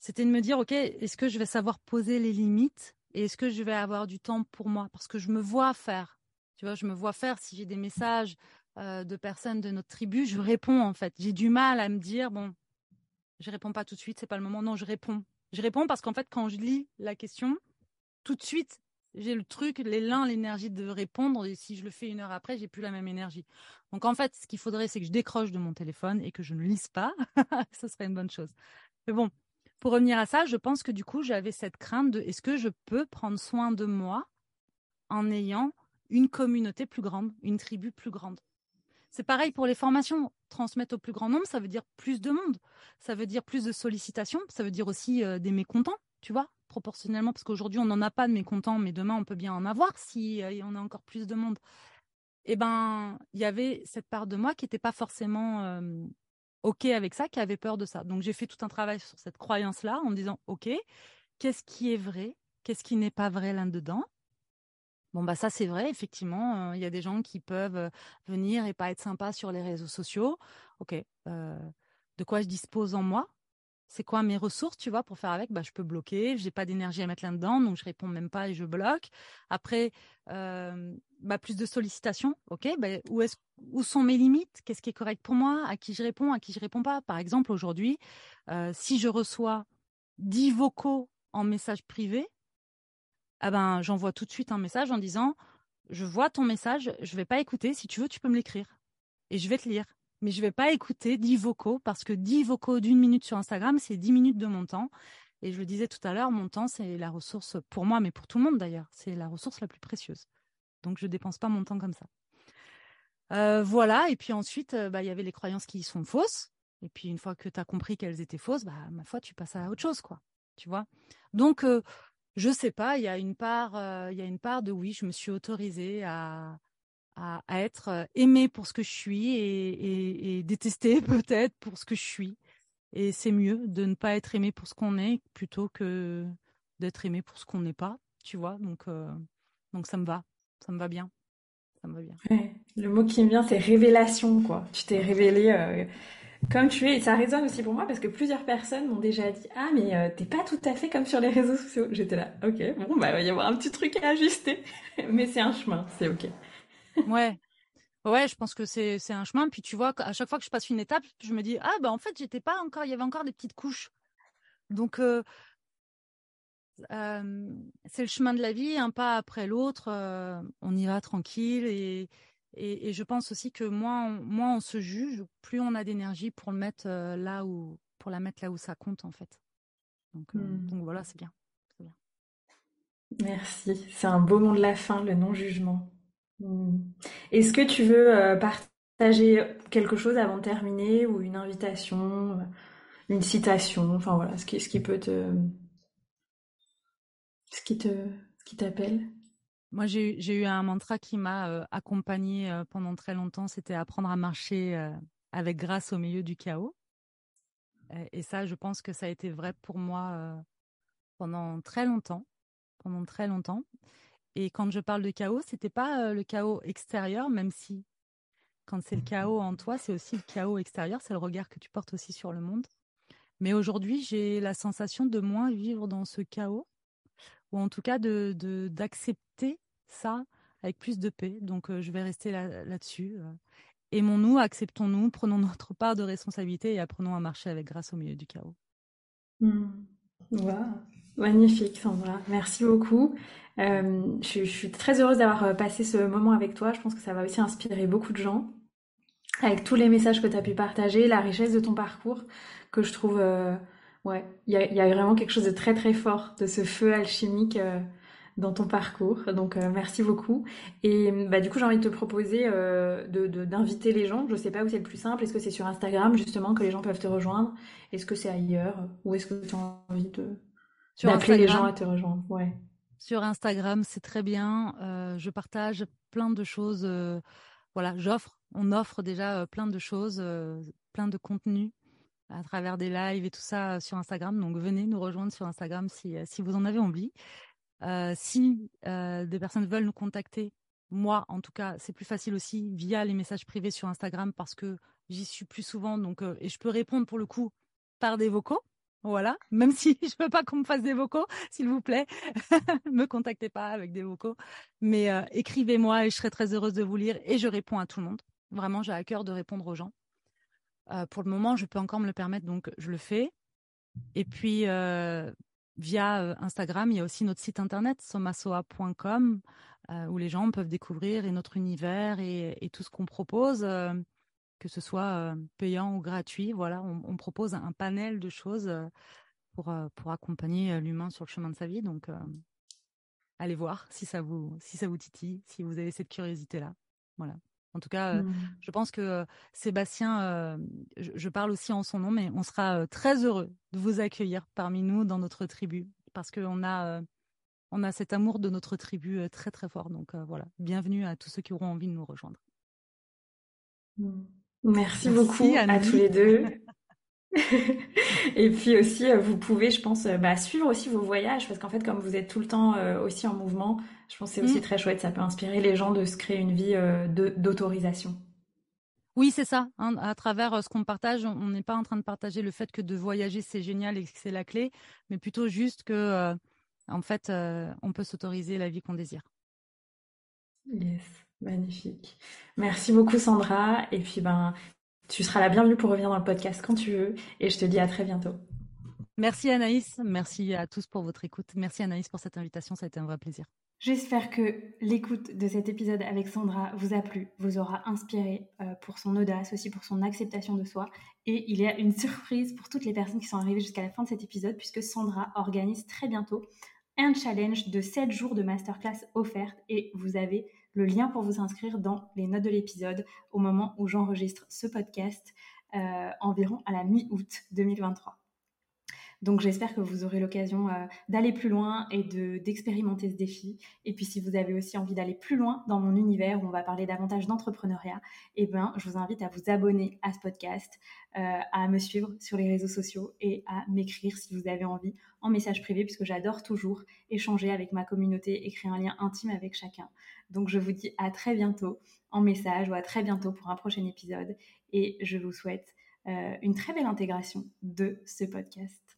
c'était de me dire, ok, est-ce que je vais savoir poser les limites et est-ce que je vais avoir du temps pour moi? Parce que je me vois faire. Tu vois, je me vois faire si j'ai des messages de personnes de notre tribu, je réponds en fait. J'ai du mal à me dire, bon, je réponds pas tout de suite, c'est pas le moment. Non, je réponds. Je réponds parce qu'en fait, quand je lis la question, tout de suite, j'ai le truc, l'élan, l'énergie de répondre. Et si je le fais une heure après, j'ai plus la même énergie. Donc en fait, ce qu'il faudrait, c'est que je décroche de mon téléphone et que je ne lise pas. [LAUGHS] Ce serait une bonne chose. Mais bon, pour revenir à ça, je pense que du coup, j'avais cette crainte de est-ce que je peux prendre soin de moi en ayant une communauté plus grande, une tribu plus grande? C'est pareil pour les formations. Transmettre au plus grand nombre, ça veut dire plus de monde. Ça veut dire plus de sollicitations. Ça veut dire aussi euh, des mécontents, tu vois, proportionnellement. Parce qu'aujourd'hui, on n'en a pas de mécontents, mais demain, on peut bien en avoir si euh, on a encore plus de monde. Eh ben, il y avait cette part de moi qui n'était pas forcément euh, OK avec ça, qui avait peur de ça. Donc, j'ai fait tout un travail sur cette croyance-là en me disant, OK, qu'est-ce qui est vrai Qu'est-ce qui n'est pas vrai là-dedans? Bon, bah ça c'est vrai, effectivement, il y a des gens qui peuvent venir et pas être sympas sur les réseaux sociaux. Ok, de quoi je dispose en moi? C'est quoi mes ressources, tu vois, pour faire avec? Bah, Je peux bloquer, j'ai pas d'énergie à mettre là-dedans, donc je réponds même pas et je bloque. Après, bah, plus de sollicitations, ok, bah, où, sont mes limites? Qu'est-ce qui est correct pour moi? À qui je réponds? À qui je réponds pas? Par exemple, aujourd'hui, si je reçois 10 vocaux en message privé, ah ben, j'envoie tout de suite un message en disant Je vois ton message, je vais pas écouter. Si tu veux, tu peux me l'écrire. Et je vais te lire. Mais je vais pas écouter 10 vocaux parce que 10 vocaux d'une minute sur Instagram, c'est 10 minutes de mon temps. Et je le disais tout à l'heure, mon temps, c'est la ressource pour moi, mais pour tout le monde d'ailleurs. C'est la ressource la plus précieuse. Donc, je dépense pas mon temps comme ça. Euh, voilà. Et puis ensuite, euh, bah, il y avait les croyances qui sont fausses. Et puis, une fois que tu as compris qu'elles étaient fausses, bah, ma foi, tu passes à autre chose, quoi. Tu vois? Donc, euh, je sais pas, il y a une part, euh, il y a une part de oui, je me suis autorisée à, à, être euh, aimée pour ce que je suis et, et, détestée [LAUGHS] peut-être pour ce que je suis. Et c'est mieux de ne pas être aimé pour ce qu'on est plutôt que d'être aimé pour ce qu'on n'est pas, tu vois. Donc, euh, donc ça me va, ça me va bien, ça me va bien. le mot qui me vient, c'est révélation, quoi. Tu t'es révélé comme tu es. Et ça résonne aussi pour moi parce que plusieurs personnes m'ont déjà dit Ah, mais euh, t'es pas tout à fait comme sur les réseaux sociaux. J'étais là, ok, bon, bah, il va y avoir un petit truc à ajuster. [LAUGHS] mais c'est un chemin, c'est ok. Ouais. Ouais, je pense que c'est, un chemin. Puis tu vois, à chaque fois que je passe une étape, je me dis Ah, bah en fait, j'étais pas encore, il y avait encore des petites couches. Donc, euh, euh, c'est le chemin de la vie, un pas après l'autre. on y va tranquille et et, je pense aussi que moins on, on se juge, plus on a d'énergie pour le mettre euh, là où, pour la mettre là où ça compte en fait. Donc, euh, hmm. voilà, c'est bien. bien. Merci. C'est un beau mot de la fin, le non-jugement. Hmm. Est-ce que tu veux euh, partager quelque chose avant de terminer ou une invitation, une citation, enfin voilà, ce qui, peut te, ce qui t'appelle? Moi, j'ai eu un mantra qui m'a euh, accompagné euh, pendant très longtemps, c'était apprendre à marcher euh, avec grâce au milieu du chaos. Et, ça, je pense que ça a été vrai pour moi pendant très longtemps, pendant très longtemps. Et quand je parle de chaos, c'était pas le chaos extérieur, même si quand c'est le chaos en toi, c'est aussi le chaos extérieur, c'est le regard que tu portes aussi sur le monde. Mais aujourd'hui, j'ai la sensation de moins vivre dans ce chaos ou en tout cas de d'accepter ça avec plus de paix. Donc euh, je vais rester là, là-dessus. Euh. Aimons-nous, acceptons-nous, prenons notre part de responsabilité et apprenons à marcher avec grâce au milieu du chaos. Mmh. Magnifique, Sandra. Merci beaucoup. Euh, je, je, suis très heureuse d'avoir passé ce moment avec toi. Je pense que ça va aussi inspirer beaucoup de gens. Avec tous les messages que tu as pu partager, la richesse de ton parcours, que je trouve Ouais, il y a, vraiment quelque chose de très très fort de ce feu alchimique euh, dans ton parcours. Donc euh, merci beaucoup. Et bah, du coup, j'ai envie de te proposer euh, d'inviter les gens. Je sais pas où c'est le plus simple. Est-ce que c'est sur Instagram justement que les gens peuvent te rejoindre? Est-ce que c'est ailleurs? Ou est-ce que tu as envie de d'appeler les gens à te rejoindre Ouais. Sur Instagram, c'est très bien. je partage plein de choses. voilà, j'offre, on offre déjà plein de choses, plein de contenus à travers des lives et tout ça sur Instagram. Donc venez nous rejoindre sur Instagram si, si vous en avez envie. si des personnes veulent nous contacter, moi en tout cas, c'est plus facile aussi via les messages privés sur Instagram parce que j'y suis plus souvent. Donc, et je peux répondre pour le coup par des vocaux. Voilà, même si [LAUGHS] je veux pas qu'on me fasse des vocaux, s'il vous plaît, [LAUGHS] me contactez pas avec des vocaux, mais euh, écrivez-moi et je serai très heureuse de vous lire et je réponds à tout le monde. Vraiment, j'ai à cœur de répondre aux gens. Euh, pour le moment, je peux encore me le permettre, donc je le fais. Et puis euh, via Instagram, il y a aussi notre site internet somasoa.com où les gens peuvent découvrir notre univers et tout ce qu'on propose que ce soit euh, payant ou gratuit. Voilà, on, propose un panel de choses euh, pour, euh, pour accompagner l'humain sur le chemin de sa vie. Donc, allez voir si ça vous si ça vous titille, si vous avez cette curiosité là. Voilà. En tout cas, mmh. je pense que Sébastien, je, parle aussi en son nom, mais on sera très heureux de vous accueillir parmi nous dans notre tribu parce qu'on a on a cet amour de notre tribu très très fort. Donc voilà, bienvenue à tous ceux qui auront envie de nous rejoindre. Mmh. Merci, beaucoup à tous les deux. [LAUGHS] et puis aussi, euh, vous pouvez, je pense, euh, bah, suivre aussi vos voyages, parce qu'en fait, comme vous êtes tout le temps euh, aussi en mouvement, je pense que c'est aussi mm. très chouette. Ça peut inspirer les gens de se créer une vie d'autorisation. Oui, c'est ça. Hein. à travers ce qu'on partage, on n'est pas en train de partager le fait que de voyager, c'est génial et que c'est la clé, mais plutôt juste que, en fait, on peut s'autoriser la vie qu'on désire. Yes. Magnifique. Merci beaucoup Sandra. Et puis ben, tu seras la bienvenue pour revenir dans le podcast quand tu veux. Et je te dis à très bientôt. Merci Anaïs. Merci à tous pour votre écoute. Merci Anaïs pour cette invitation. Ça a été un vrai plaisir. J'espère que l'écoute de cet épisode avec Sandra vous a plu, vous aura inspiré euh, pour son audace, aussi pour son acceptation de soi. Et il y a une [LAUGHS] surprise pour toutes les personnes qui sont arrivées jusqu'à la fin de cet épisode, puisque Sandra organise très bientôt un challenge de 7 jours de masterclass offerte et vous avez le lien pour vous inscrire dans les notes de l'épisode au moment où j'enregistre ce podcast, euh, environ à la mi-août 2023. Donc j'espère que vous aurez l'occasion euh, d'aller plus loin et de d'expérimenter ce défi. Et puis si vous avez aussi envie d'aller plus loin dans mon univers où on va parler davantage d'entrepreneuriat, eh ben je vous invite à vous abonner à ce podcast, euh, à me suivre sur les réseaux sociaux et à m'écrire si vous avez envie en message privé puisque j'adore toujours échanger avec ma communauté et créer un lien intime avec chacun. Donc je vous dis à très bientôt en message ou à très bientôt pour un prochain épisode et je vous souhaite euh, une très belle intégration de ce podcast.